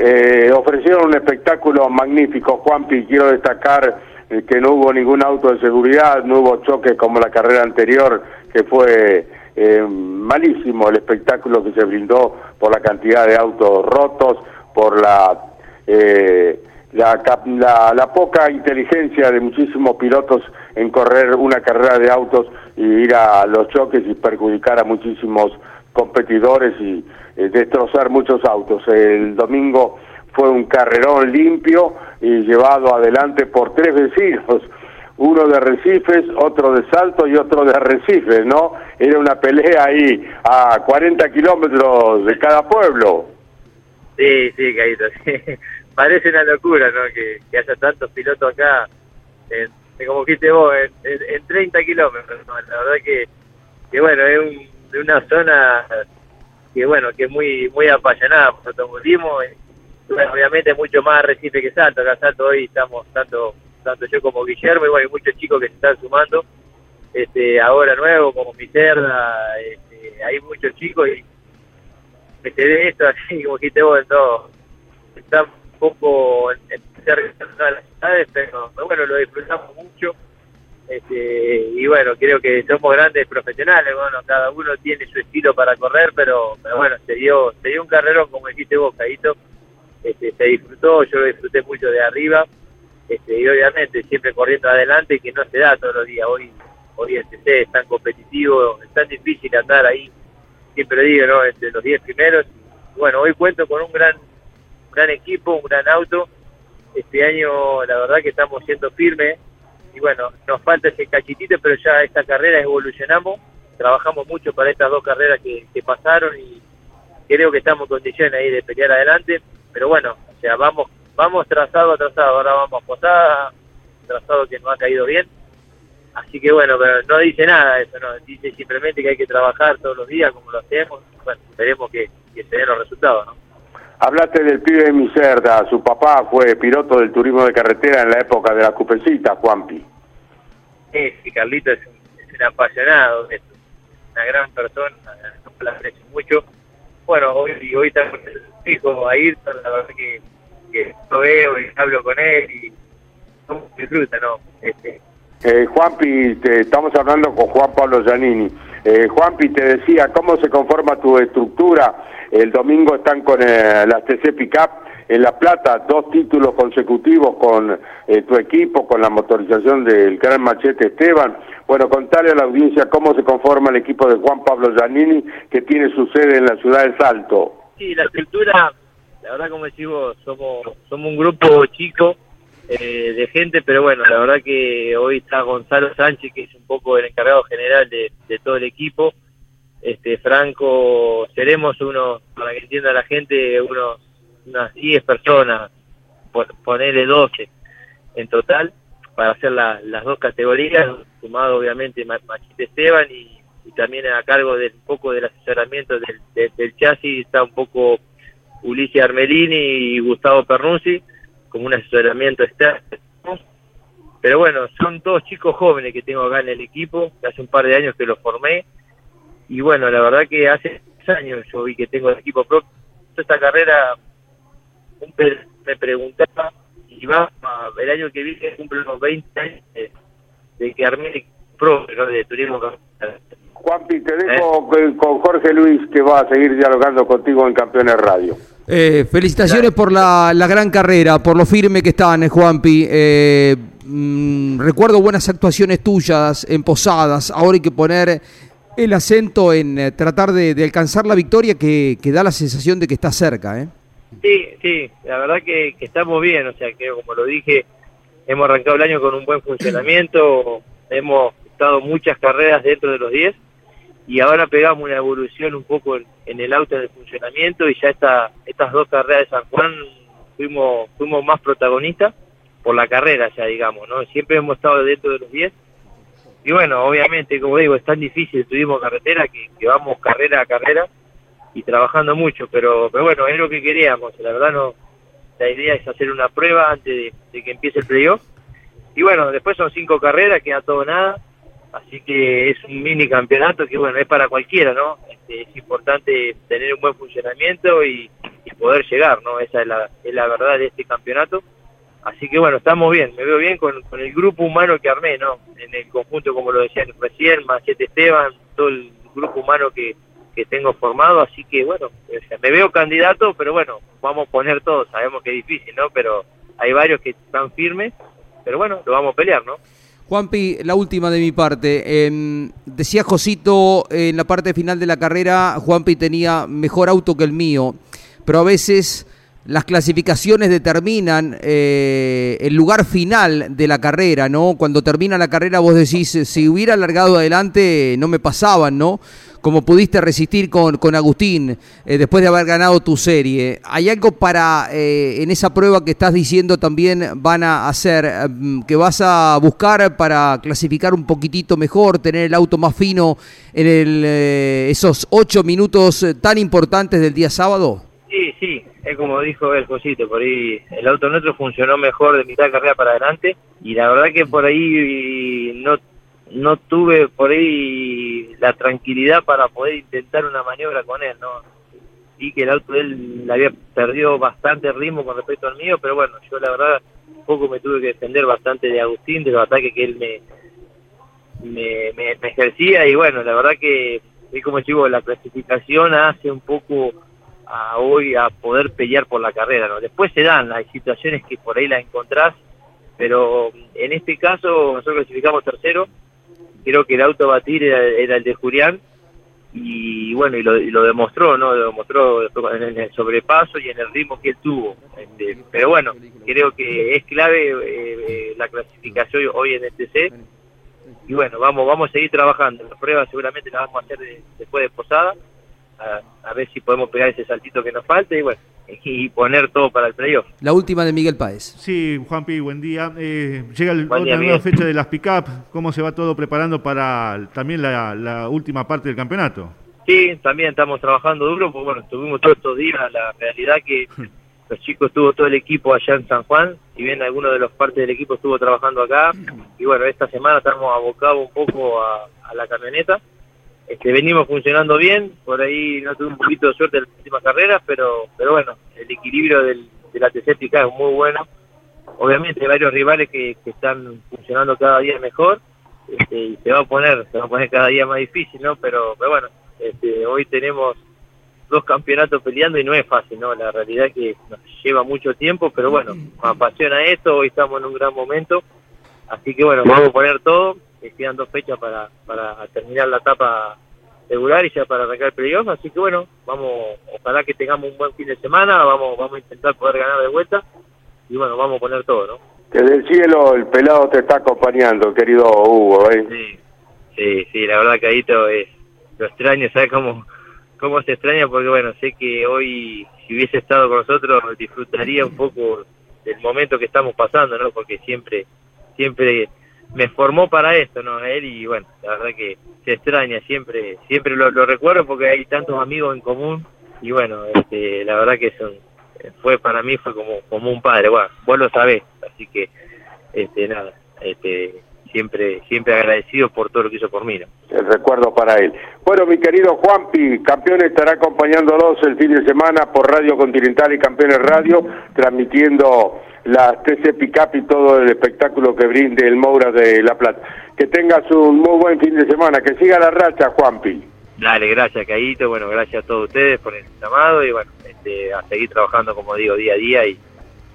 Eh, ofrecieron un espectáculo magnífico, Juanpi, quiero destacar eh, que no hubo ningún auto de seguridad, no hubo choques como la carrera anterior, que fue eh, malísimo el espectáculo que se brindó por la cantidad de autos rotos, por la, eh, la, la, la poca inteligencia de muchísimos pilotos en correr una carrera de autos y ir a los choques y perjudicar a muchísimos competidores y eh, destrozar muchos autos. El domingo fue un carrerón limpio y llevado adelante por tres vecinos, uno de Recifes, otro de Salto y otro de Arrecifes, ¿no? Era una pelea ahí a 40 kilómetros de cada pueblo. Sí, sí, Caíto, [laughs] sí. Parece una locura, ¿no? Que, haya tantos pilotos acá, en, como dijiste vos, en, en- en 30 kilómetros, ¿no? La verdad que, que bueno, es un- una zona que, bueno, que es muy muy apasionada por el automovilismo. y, bueno, obviamente mucho más Recife que Salto. Acá Salto hoy estamos, tanto tanto yo como Guillermo, y bueno, hay muchos chicos que se están sumando, este ahora nuevo, como Miserda, este, hay muchos chicos y se ve esto [laughs] así, como dijiste vos, no, está un poco en, en cerca de las ciudades, pero pero bueno, lo disfrutamos mucho. Este, y bueno, creo que somos grandes profesionales, bueno, cada uno tiene su estilo para correr, pero, pero bueno, se dio, se dio un carrerón, como dijiste vos, Caíto, este, se disfrutó, yo lo disfruté mucho de arriba, este, y obviamente siempre corriendo adelante, que no se da todos los días, hoy, hoy el TC es tan competitivo, es tan difícil andar ahí, siempre digo, ¿no? Entre los 10 primeros. Bueno, hoy cuento con un gran, gran equipo, un gran auto. Este año, la verdad que estamos siendo firmes. Y bueno, nos falta ese cachitito, pero ya esta carrera evolucionamos. Trabajamos mucho para estas dos carreras que, que pasaron y creo que estamos en condiciones ahí de pelear adelante. Pero bueno, o sea, vamos vamos trazado a trazado. Ahora vamos a posada, trazado que nos ha caído bien. Así que bueno, pero no dice nada eso, no dice simplemente que hay que trabajar todos los días como lo hacemos. Bueno, esperemos que, que se den los resultados, ¿no? Hablaste del pibe de Miserda, su papá fue piloto del turismo de carretera en la época de la cupecita, Juanpi. Sí, sí, Carlito es un, es un apasionado, es una gran persona, lo la aprecio mucho. Bueno, hoy, hoy está hijo Ayrton, la verdad que, que lo veo y hablo con él y disfruta, ¿no? Este, Eh, Juanpi, te, estamos hablando con Juan Pablo Giannini. Eh, Juanpi, te decía, ¿cómo se conforma tu estructura? El domingo están con eh, las TC Pickup en La Plata, dos títulos consecutivos con eh, tu equipo, con la motorización del Gran Machete Esteban. Bueno, contale a la audiencia cómo se conforma el equipo de Juan Pablo Giannini, que tiene su sede en la ciudad de Salto. Sí, la estructura, la verdad como decís vos, somos, somos un grupo chico eh, de gente, pero bueno, la verdad que hoy está Gonzalo Sánchez, que es un poco el encargado general de, todo el equipo. Este Franco, seremos unos, para que entienda la gente, unos unas 10 personas, por, ponerle 12 en total. para hacer la- las dos categorías, sumado obviamente Ma- Machete Esteban y, y también a cargo del poco del asesoramiento del, del- chasis está un poco Ulises Armelini y Gustavo Pernuzzi, como un asesoramiento externo. Pero bueno, son todos chicos jóvenes que tengo acá en el equipo, hace un par de años que los formé. Y bueno, la verdad que hace años yo vi que tengo el equipo propio. Esta carrera, me preguntaba, y va el año que viene cumple los 20 años de, que armé el equipo propio, de turismo. Juanpi, te dejo con- con Jorge Luis que va a seguir dialogando contigo en Campeones Radio. Eh, felicitaciones por la, la gran carrera, por lo firme que están, eh, Juanpi. Eh, mm, recuerdo buenas actuaciones tuyas en Posadas. Ahora hay que poner el acento en eh, tratar de, de alcanzar la victoria que, que da la sensación de que está cerca. ¿eh? Sí, sí, la verdad que, que estamos bien, o sea que como lo dije, hemos arrancado el año con un buen funcionamiento, hemos estado muchas carreras dentro de los 10 y ahora pegamos una evolución un poco en, el auto en funcionamiento y ya esta, estas dos carreras de San Juan fuimos, fuimos más protagonistas por la carrera ya digamos, ¿no? Siempre hemos estado dentro de los 10 y bueno, obviamente, como digo, es tan difícil turismo carretera que, vamos carrera a carrera y trabajando mucho, pero, pero bueno, es lo que queríamos, la verdad no, la idea es hacer una prueba antes de, que empiece el playoff, y bueno, después son cinco carreras, queda todo nada, así que es un mini campeonato que bueno, es para cualquiera, ¿no? Este, es importante tener un buen funcionamiento y, poder llegar, ¿no? Esa es la, es la verdad de este campeonato, así que bueno, estamos bien, me veo bien con, con el grupo humano que armé, ¿no? En el conjunto, como lo decían recién, Machete Esteban, todo el grupo humano que, que tengo formado, así que bueno, o sea, me veo candidato, pero bueno, vamos a poner todo, sabemos que es difícil, ¿no? Pero hay varios que están firmes, pero bueno, lo vamos a pelear, ¿no? Juanpi, la última de mi parte. Eh, decía Josito en la parte final de la carrera, Juanpi tenía mejor auto que el mío, pero a veces las clasificaciones determinan eh, el lugar final de la carrera, ¿no? Cuando termina la carrera vos decís, si hubiera alargado adelante no me pasaban, ¿no? Como pudiste resistir con, con Agustín eh, después de haber ganado tu serie. ¿Hay algo para, eh, en esa prueba que estás diciendo también van a hacer, eh, que vas a buscar para clasificar un poquitito mejor, tener el auto más fino en el, eh, esos ocho minutos eh, tan importantes del día sábado? Es como dijo el Josito, por ahí el auto nuestro funcionó mejor de mitad de carrera para adelante y la verdad que por ahí no no tuve por ahí la tranquilidad para poder intentar una maniobra con él, ¿no? Vi que el auto de él había perdido bastante ritmo con respecto al mío, pero bueno, yo la verdad poco me tuve que defender bastante de Agustín, de los ataques que él me, me, me, me ejercía y bueno, la verdad que es como digo, la clasificación hace un poco a hoy a poder pelear por la carrera, ¿no? Después se dan, hay situaciones que por ahí las encontrás, pero en este caso nosotros clasificamos tercero, creo que el auto a batir era, era el de Julián, y bueno, y lo, y lo demostró, ¿no? Lo demostró en el sobrepaso y en el ritmo que él tuvo. Este, pero bueno, creo que es clave eh, eh, la clasificación hoy en el TC, y bueno, vamos vamos a seguir trabajando, las pruebas seguramente las vamos a hacer de- después de Posada, a, a ver si podemos pegar ese saltito que nos falte y bueno, y poner todo para el playoff. La última de Miguel Páez. Sí, Juanpi, buen día. Eh, llega el- Buen otra día, nueva Miguel. fecha de las pick-up. ¿Cómo se va todo preparando para también la, la última parte del campeonato? Sí, también estamos trabajando duro, porque bueno, estuvimos todos estos días, la realidad que [laughs] los chicos estuvo todo el equipo allá en San Juan, si bien alguno de los partes del equipo estuvo trabajando acá, y bueno, esta semana estamos abocados un poco a, a la camioneta, este, venimos funcionando bien, por ahí no tuve un poquito de suerte en las últimas carreras, pero, pero bueno, el equilibrio del, de la TC Pica es muy bueno, obviamente hay varios rivales que, que están funcionando cada día mejor, este, y se va a poner, se va a poner cada día más difícil, ¿no? Pero, pero bueno, este, hoy tenemos dos campeonatos peleando y no es fácil, ¿no? La realidad es que nos lleva mucho tiempo, pero bueno, nos apasiona esto, hoy estamos en un gran momento, así que bueno, vamos a poner todo, que quedan dos fechas para, para terminar la etapa regular y ya para arrancar el playoff, así que bueno, vamos, ojalá que tengamos un buen fin de semana, vamos, vamos a intentar poder ganar de vuelta y bueno, vamos a poner todo, ¿no? Desde el cielo el pelado te está acompañando, querido Hugo. ¿eh? Sí, sí, sí, la verdad que ahí todo es, lo extraño, ¿sabes cómo, cómo se extraña? Porque bueno, sé que hoy, si hubiese estado con nosotros, disfrutaría un poco del momento que estamos pasando, ¿no? Porque siempre, siempre me formó para esto, ¿no? Él y bueno, la verdad que se extraña, siempre siempre lo, lo recuerdo porque hay tantos amigos en común y bueno, este, la verdad que son fue para mí fue como como un padre, bueno, vos lo sabés, así que este nada, este siempre siempre agradecido por todo lo que hizo por mí. ¿no? El recuerdo para él. Bueno, mi querido Juanpi, campeón estará acompañándolos el fin de semana por Radio Continental y Campeones Radio, transmitiendo la TC Picap y todo el espectáculo que brinde el Moura de La Plata. Que tengas un muy buen fin de semana, que siga la racha, Juanpi. Dale, gracias, Caíto. Bueno, gracias a todos ustedes por el llamado y bueno, este, a seguir trabajando, como digo, día a día y,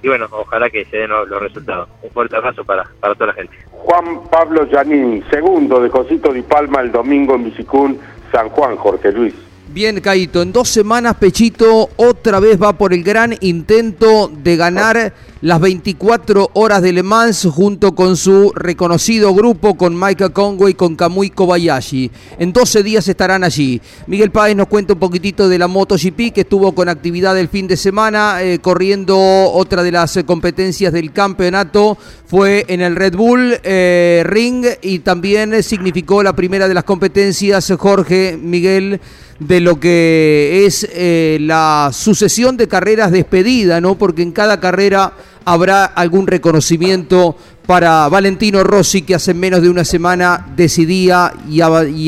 y bueno, ojalá que se den los, los resultados. Un fuerte abrazo para, para toda la gente. Juan Pablo Yanín, segundo de Josito Di Palma el domingo en Bicicún, San Juan, Jorge Luis. Bien, Caito, en dos semanas Pechito otra vez va por el gran intento de ganar las 24 horas de Le Mans junto con su reconocido grupo, con Micah Conway, con Kamui Kobayashi. En 12 días estarán allí. Miguel Páez nos cuenta un poquitito de la MotoGP que estuvo con actividad el fin de semana, eh, corriendo otra de las eh, competencias del campeonato, fue en el Red Bull eh, Ring y también significó la primera de las competencias, Jorge Miguel de lo que es eh, la sucesión de carreras despedida, ¿no? Porque en cada carrera habrá algún reconocimiento para Valentino Rossi, que hace menos de una semana decidía y,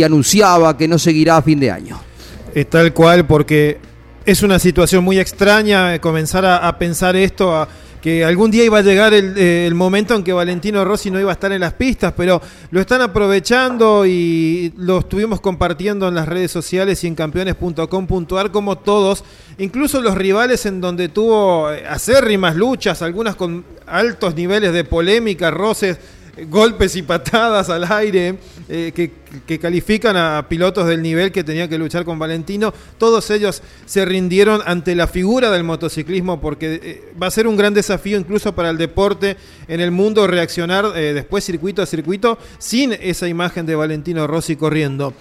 anunciaba que no seguirá a fin de año. Tal cual, porque es una situación muy extraña comenzar a, pensar esto, que algún día iba a llegar el, eh, el, momento en que Valentino Rossi no iba a estar en las pistas, pero lo están aprovechando y lo estuvimos compartiendo en las redes sociales y en campeones.com.ar como todos, incluso los rivales en donde tuvo acérrimas luchas, algunas con altos niveles de polémica, roces, golpes y patadas al aire eh, que, califican a pilotos del nivel que tenía que luchar con Valentino. Todos ellos se rindieron ante la figura del motociclismo porque eh, va a ser un gran desafío incluso para el deporte en el mundo reaccionar eh, después circuito a circuito sin esa imagen de Valentino Rossi corriendo.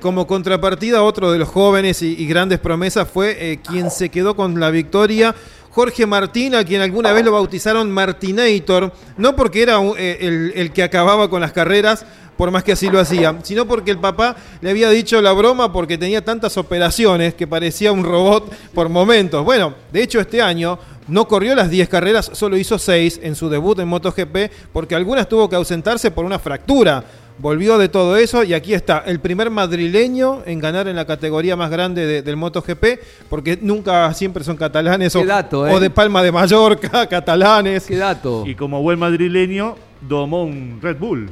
Como contrapartida, otro de los jóvenes y, grandes promesas fue quien se quedó con la victoria Jorge Martín, a quien alguna vez lo bautizaron Martinator, no porque era eh, el, que acababa con las carreras, por más que así lo hacía, sino porque el papá le había dicho la broma porque tenía tantas operaciones que parecía un robot por momentos. Bueno, de hecho este año no corrió las 10 carreras, solo hizo 6 en su debut en MotoGP porque algunas tuvo que ausentarse por una fractura volvió de todo eso y aquí está el primer madrileño en ganar en la categoría más grande de, del MotoGP, porque nunca siempre son catalanes o, dato, eh? o, de Palma de Mallorca, [laughs] catalanes. Qué dato. Y como buen madrileño, domó un Red Bull.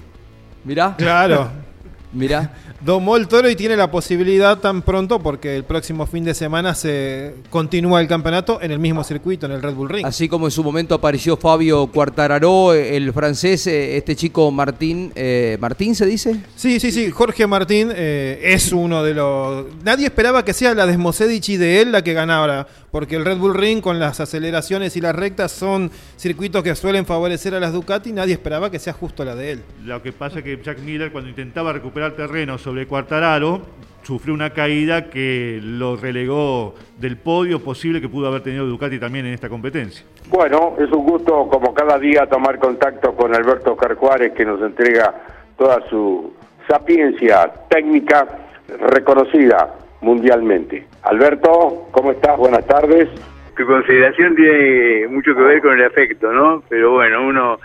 Mirá. Claro. Mirá. Domó el toro y tiene la posibilidad tan pronto porque el próximo fin de semana se continúa el campeonato en el mismo circuito, en el Red Bull Ring. Así como en su momento apareció Fabio Quartararo, el francés, este chico Martín, eh, ¿Martín se dice? Sí, sí, sí, Jorge Martín eh, es uno de los... Nadie esperaba que sea la Desmosedic y de él la que ganara, porque el Red Bull Ring con las aceleraciones y las rectas son circuitos que suelen favorecer a las Ducati, nadie esperaba que sea justo la de él. Lo que pasa es que Jack Miller cuando intentaba recuperar terreno sobre Quartararo, sufrió una caída que lo relegó del podio posible que pudo haber tenido Ducati también en esta competencia. Bueno, es un gusto como cada día tomar contacto con Alberto Carcuárez que nos entrega toda su sapiencia técnica reconocida mundialmente. Alberto, ¿cómo estás? Buenas tardes. Tu consideración tiene mucho que ver con el afecto, ¿no? Pero bueno, uno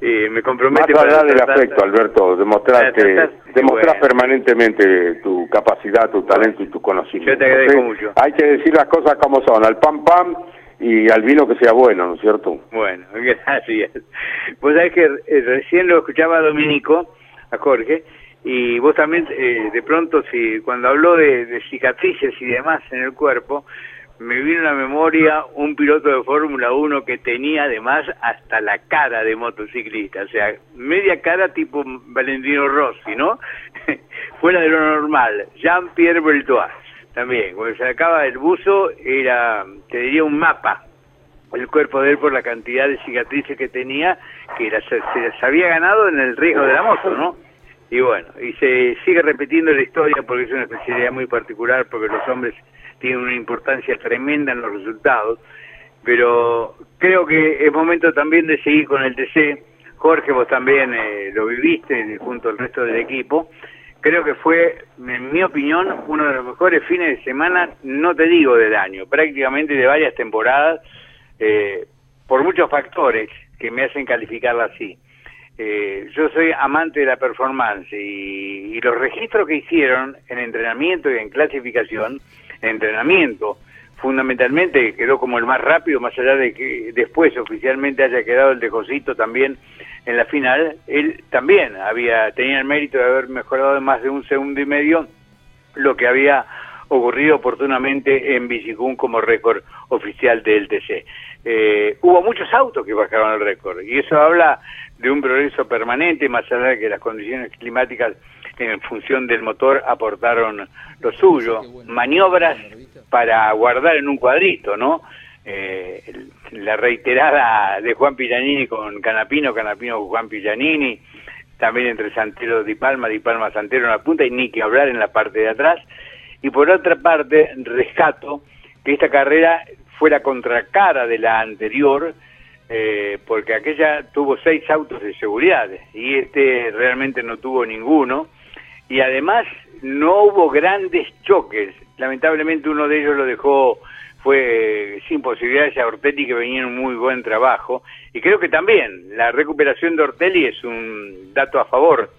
eh, me compromete Más allá del afecto, Alberto, demostrarte, demostrar bueno. permanentemente tu capacidad, tu talento y tu conocimiento. Yo te agradezco mucho. Hay que decir las cosas como son, al pam pam y al vino que sea bueno, ¿no es cierto? Bueno, [laughs] gracias. Pues sabés que eh, recién lo escuchaba a Dominico, a Jorge, y vos también eh, de pronto si cuando habló de, de cicatrices y demás en el cuerpo, me vino a la memoria un piloto de Fórmula 1 que tenía además hasta la cara de motociclista, o sea, media cara tipo Valentino Rossi, ¿no? [laughs] Fuera de lo normal, Jean-Pierre Beltois, también, cuando se acaba el buzo era, te diría, un mapa, el cuerpo de él por la cantidad de cicatrices que tenía, que era, se, se había ganado en el riesgo de la moto, ¿no? Y bueno, y se sigue repitiendo la historia porque es una especialidad muy particular, porque los hombres tiene una importancia tremenda en los resultados, pero creo que es momento también de seguir con el TC, Jorge, vos también eh, lo viviste junto al resto del equipo. Creo que fue, en mi opinión, uno de los mejores fines de semana, no te digo del año, prácticamente de varias temporadas, eh, por muchos factores que me hacen calificarla así. Eh, yo soy amante de la performance y, y, los registros que hicieron en entrenamiento y en clasificación, en entrenamiento, fundamentalmente quedó como el más rápido, más allá de que después oficialmente haya quedado el de Josito también en la final, él también había tenía el mérito de haber mejorado más de un segundo y medio lo que había ocurrido oportunamente en Bicicún como récord oficial del TC. Eh, hubo muchos autos que bajaron el récord y eso habla de un progreso permanente, más allá de que las condiciones climáticas en función del motor aportaron lo suyo, maniobras para guardar en un cuadrito, ¿no? Eh, la reiterada de Juan Pillanini con Canapino, Canapino con Juan Pillanini, también entre Santero Di Palma, Di Palma Santero en la punta y ni que hablar en la parte de atrás. Y por otra parte, rescato que esta carrera fue la contracara de la anterior, eh, porque aquella tuvo seis autos de seguridad y este realmente no tuvo ninguno. Y además no hubo grandes choques. Lamentablemente uno de ellos lo dejó, fue sin posibilidades a Ortelli que venía en un muy buen trabajo. Y creo que también la recuperación de Ortelli es un dato a favor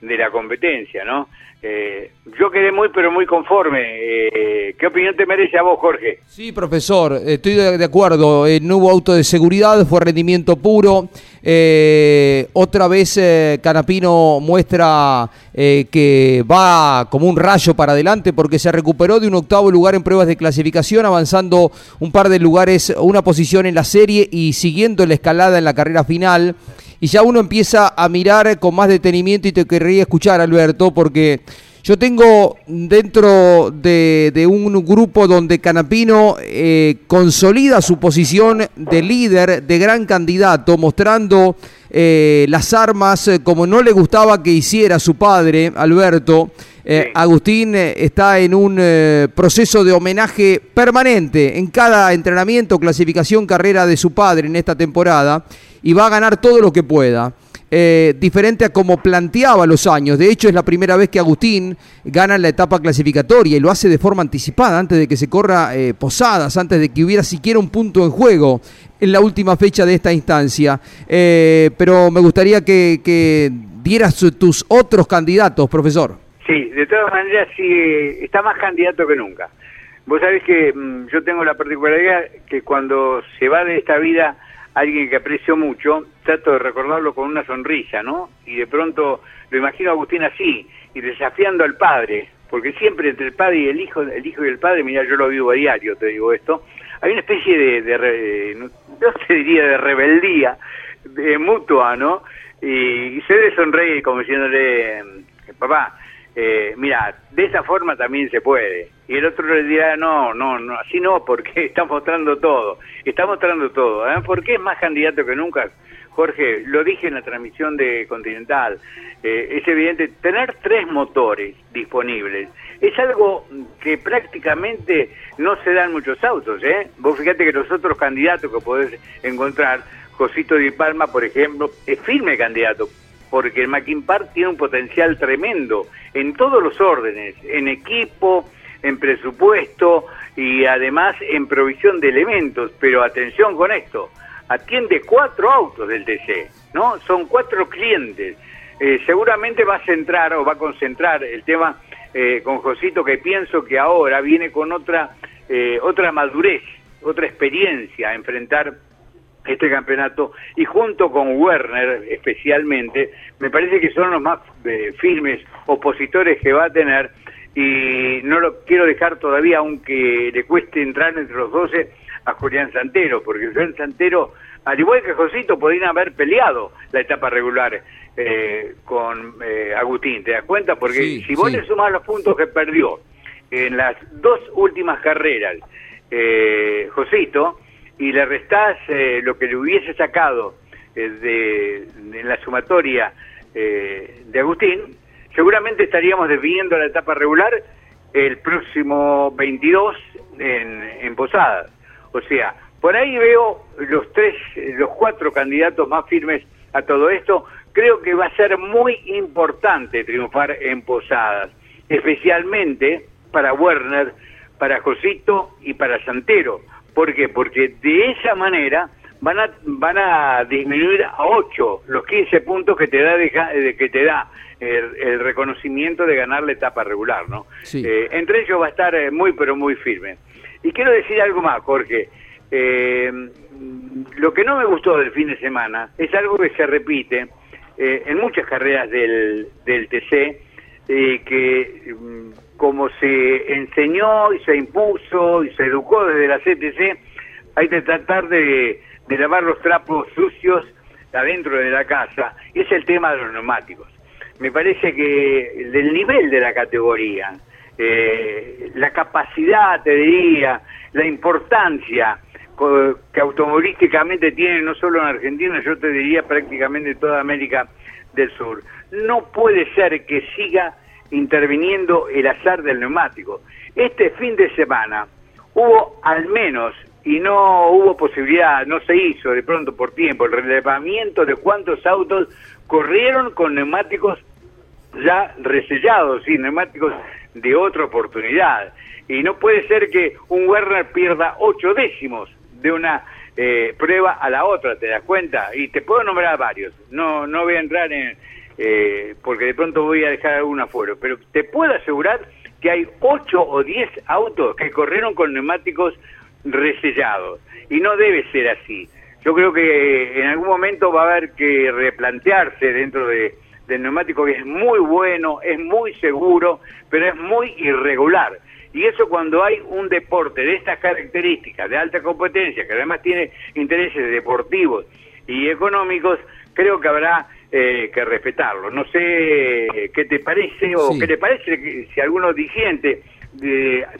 de la competencia, ¿no? Eh, yo quedé muy, pero muy conforme. Eh, ¿Qué opinión te merece a vos, Jorge? Sí, profesor, estoy de acuerdo. Eh, no hubo auto de seguridad, fue rendimiento puro. Eh, otra vez eh, Canapino muestra eh, que va como un rayo para adelante porque se recuperó de un octavo lugar en pruebas de clasificación, avanzando un par de lugares, una posición en la serie y siguiendo la escalada en la carrera final y ya uno empieza a mirar con más detenimiento y te querría escuchar, Alberto, porque yo tengo dentro de, de un grupo donde Canapino eh, consolida su posición de líder, de gran candidato, mostrando eh, las armas eh, como no le gustaba que hiciera su padre, Alberto. Eh, Agustín está en un eh, proceso de homenaje permanente en cada entrenamiento, clasificación, carrera de su padre en esta temporada y va a ganar todo lo que pueda. Eh, diferente a como planteaba los años. De hecho, es la primera vez que Agustín gana la etapa clasificatoria y lo hace de forma anticipada, antes de que se corra eh, Posadas, antes de que hubiera siquiera un punto en juego en la última fecha de esta instancia. Eh, pero me gustaría que, dieras tus otros candidatos, profesor. Sí, de todas maneras, sí, está más candidato que nunca. Vos sabés que mmm, yo tengo la particularidad que cuando se va de esta vida alguien que aprecio mucho, trato de recordarlo con una sonrisa, ¿no? Y de pronto lo imagino a Agustín así, y desafiando al padre, porque siempre entre el padre y el hijo, el hijo y el padre, mira, yo lo vivo a diario, te digo esto, hay una especie de, de re, no, se diría de rebeldía, de mutua, ¿no? Y, y se le sonreír como diciéndole, papá, eh, mira, de esa forma también se puede. Y el otro le dirá, no, no, no, así no, porque [laughs] está mostrando todo, está mostrando todo. ¿eh? ¿Por qué es más candidato que nunca? Jorge, lo dije en la transmisión de Continental, eh, es evidente, tener tres motores disponibles es algo que prácticamente no se da en muchos autos. ¿eh? Vos fíjate que los otros candidatos que podés encontrar, Josito Di Palma, por ejemplo, es firme candidato, porque el Mackin Park tiene un potencial tremendo en todos los órdenes, en equipo, en presupuesto y además en provisión de elementos. Pero atención con esto, atiende cuatro autos del TC, ¿no? Son cuatro clientes. Eh, seguramente va a centrar o va a concentrar el tema eh, con Josito, que pienso que ahora viene con otra, eh, otra madurez, otra experiencia a enfrentar este campeonato y junto con Werner especialmente me parece que son los más eh, firmes opositores que va a tener y no lo quiero dejar todavía aunque le cueste entrar entre los 12 a Julián Santero porque Julián Santero al igual que Josito podrían haber peleado la etapa regular eh, con eh, Agustín ¿te das cuenta? porque Sí, si vos sí. le sumás los puntos que perdió en las dos últimas carreras eh, Josito y le restás eh, lo que le hubiese sacado eh, de, en la sumatoria eh, de Agustín, seguramente estaríamos definiendo la etapa regular el próximo 22 en, en Posadas. O sea, por ahí veo los tres, los cuatro candidatos más firmes a todo esto, creo que va a ser muy importante triunfar en Posadas, especialmente para Werner, para Josito y para Santero. ¿Por qué? Porque de esa manera van a van a disminuir a 8 los 15 puntos que te da que te da el, reconocimiento de ganar la etapa regular, ¿no? Eh, entre ellos va a estar eh, muy pero muy firme. Y quiero decir algo más, Jorge. Eh, lo que no me gustó del fin de semana es algo que se repite en muchas carreras del, del TC, que mm, como se enseñó y se impuso y se educó desde la CTC, hay que tratar de, de lavar los trapos sucios adentro de la casa, y es el tema de los neumáticos. Me parece que del nivel de la categoría, eh, la capacidad, te diría, la importancia que automovilísticamente tiene no solo en Argentina, yo te diría prácticamente toda América del Sur. No puede ser que siga interviniendo el azar del neumático. Este fin de semana hubo al menos y no hubo posibilidad, no se hizo de pronto por tiempo el relevamiento de cuántos autos corrieron con neumáticos ya resellados, sí, neumáticos de otra oportunidad. Y no puede ser que un Werner pierda ocho décimos de una eh, prueba a la otra, ¿te das cuenta? Y te puedo nombrar varios, no, no voy a entrar en, eh, porque de pronto voy a dejar alguno afuera, pero te puedo asegurar que hay ocho o diez autos que corrieron con neumáticos resellados. Y no debe ser así. Yo creo que en algún momento va a haber que replantearse dentro de, del neumático que es muy bueno, es muy seguro, pero es muy irregular. Y eso cuando hay un deporte de estas características, de alta competencia, que además tiene intereses deportivos y económicos, creo que habrá eh, que respetarlo. No sé qué te parece o qué te parece que si alguno dirigente,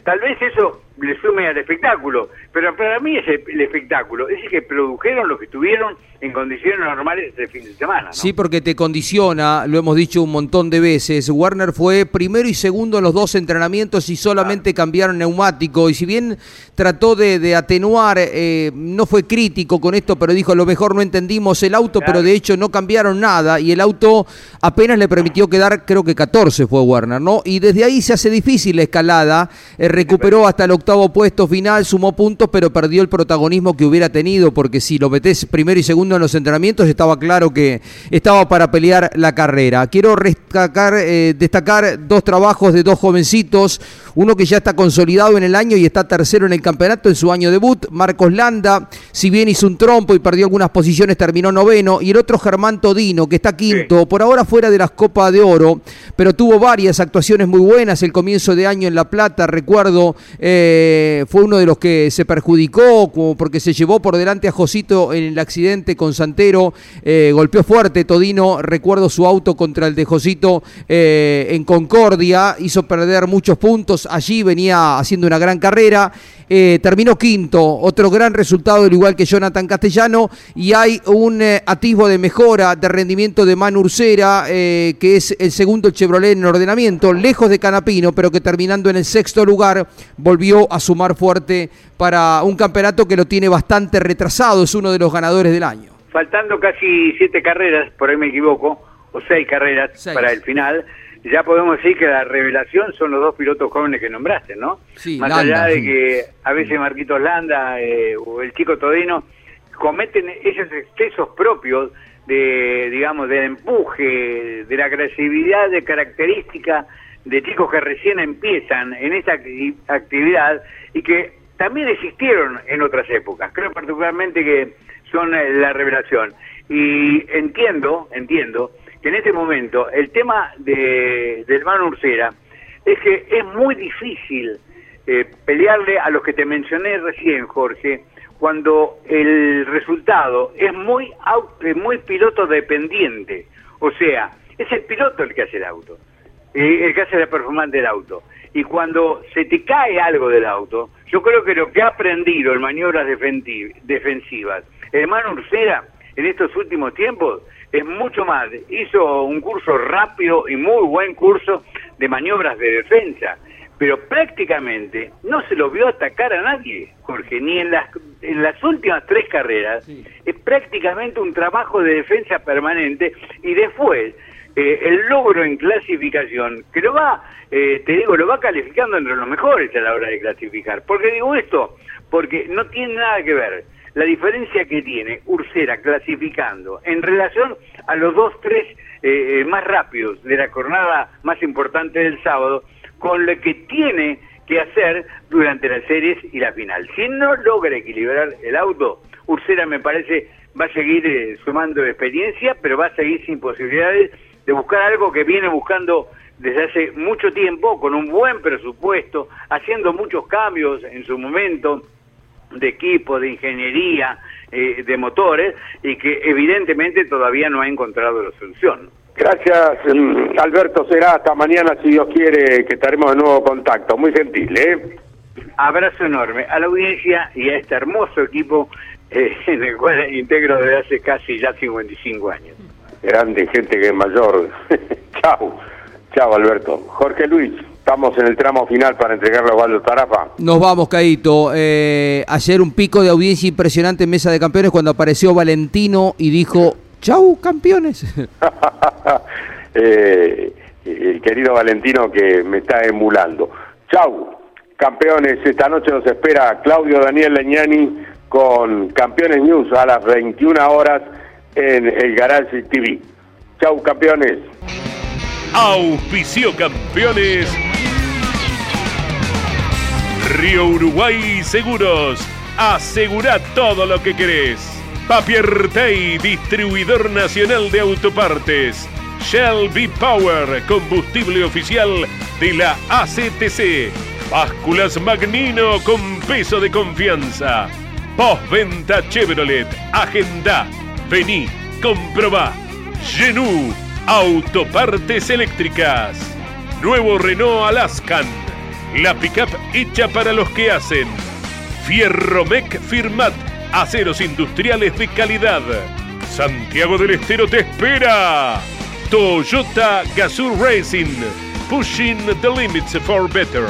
tal vez eso le sume al espectáculo, pero para mí es el, espectáculo, es el que produjeron lo que tuvieron en condiciones normales de fin de semana. Sí, porque te condiciona, lo hemos dicho un montón de veces, Warner fue primero y segundo en los dos entrenamientos y solamente cambiaron neumático, y si bien trató de, atenuar, eh, no fue crítico con esto, pero dijo, a lo mejor no entendimos el auto, pero de hecho no cambiaron nada, y el auto apenas le permitió quedar, creo que 14 fue Warner, ¿no? Y desde ahí se hace difícil la escalada, eh, recuperó hasta el octavo puesto final, sumó puntos, pero perdió el protagonismo que hubiera tenido, porque si lo metés primero y segundo en los entrenamientos, estaba claro que estaba para pelear la carrera. Quiero destacar, eh, destacar dos trabajos de dos jovencitos, uno que ya está consolidado en el año y está tercero en el campeonato en su año debut, Marcos Landa, si bien hizo un trompo y perdió algunas posiciones, terminó noveno, y el otro Germán Todino, que está quinto, por ahora fuera de las Copas de Oro, pero tuvo varias actuaciones muy buenas, el comienzo de año en La Plata, recuerdo, eh, fue uno de los que se perjudicó porque se llevó por delante a Josito en el accidente con Santero, eh, golpeó fuerte Todino, recuerdo su auto contra el de Josito eh, en Concordia, hizo perder muchos puntos, allí venía haciendo una gran carrera, terminó quinto, otro gran resultado, al igual que Jonathan Castellano, y hay un atisbo de mejora de rendimiento de Manu Ursera, que es el segundo Chevrolet en ordenamiento, lejos de Canapino, pero que terminando en el sexto lugar volvió a sumar fuerte para un campeonato que lo tiene bastante retrasado, es uno de los ganadores del año. Faltando casi siete carreras, por ahí me equivoco, o seis carreras para el final, ya podemos decir que la revelación son los dos pilotos jóvenes que nombraste, ¿no? Sí, Más allá de que a veces Marquitos Landa eh, o el chico Todino cometen esos excesos propios de, digamos, del empuje, de la agresividad de característica de chicos que recién empiezan en esta actividad y que también existieron en otras épocas. Creo particularmente que son eh, la revelación. Y entiendo, entiendo que en este momento el tema de, del hermano Ursera es que es muy difícil eh, pelearle a los que te mencioné recién, Jorge, cuando el resultado es muy, muy piloto dependiente. O sea, es el piloto el que hace el auto, el que hace la performance del auto y cuando se te cae algo del auto, yo creo que lo que ha aprendido en maniobras defensivas el hermano Ursera en estos últimos tiempos es mucho más. Hizo un curso rápido y muy buen curso de maniobras de defensa. pero prácticamente no se lo vio atacar a nadie, Jorge, ni en las, en las últimas tres carreras. Es prácticamente un trabajo de defensa permanente y después eh, el logro en clasificación, que lo va, eh, te digo, lo va calificando entre los mejores a la hora de clasificar. ¿Por qué digo esto? Porque no tiene nada que ver la diferencia que tiene Ursera clasificando en relación a los dos, tres eh, más rápidos de la jornada más importante del sábado, con lo que tiene que hacer durante las series y la final. Si no logra equilibrar el auto, Ursera me parece va a seguir eh, sumando experiencia, pero va a seguir sin posibilidades de buscar algo que viene buscando desde hace mucho tiempo, con un buen presupuesto, haciendo muchos cambios en su momento de equipo, de ingeniería, eh, de motores, y que evidentemente todavía no ha encontrado la solución. Gracias, mm, Alberto. Será hasta mañana, si Dios quiere, que estaremos de nuevo contacto. Muy gentil, ¿eh? Abrazo enorme a la audiencia y a este hermoso equipo eh, [laughs] en el cual integro desde hace casi ya 55 años. Grande gente que es mayor. [laughs] chao, chao, Alberto. Jorge Luis. Estamos en el tramo final para entregarle a Osvaldo Tarafa. Nos vamos, Caito. Eh, ayer un pico de audiencia impresionante en Mesa de Campeones cuando apareció Valentino y dijo, chau, campeones. [laughs] eh, el querido Valentino que me está emulando. Chau, campeones. Esta noche nos espera Claudio Daniel Leñani con Campeones News a las 21 horas en el Garage TV. Chau, campeones. Auspicio campeones. Río Uruguay Seguros. Asegura todo lo que querés. Papier Tay, distribuidor nacional de autopartes. Shell V-Power, combustible oficial de la ACTC. Básculas Magnino con peso de confianza. Postventa Chevrolet. Agenda. Vení, comprobá. Genú, autopartes eléctricas. Nuevo Renault Alaskan. La pickup hecha para los que hacen. Fierromec Firmat. Aceros industriales de calidad. Santiago del Estero te espera. Toyota Gazoo Racing. Pushing the limits for better.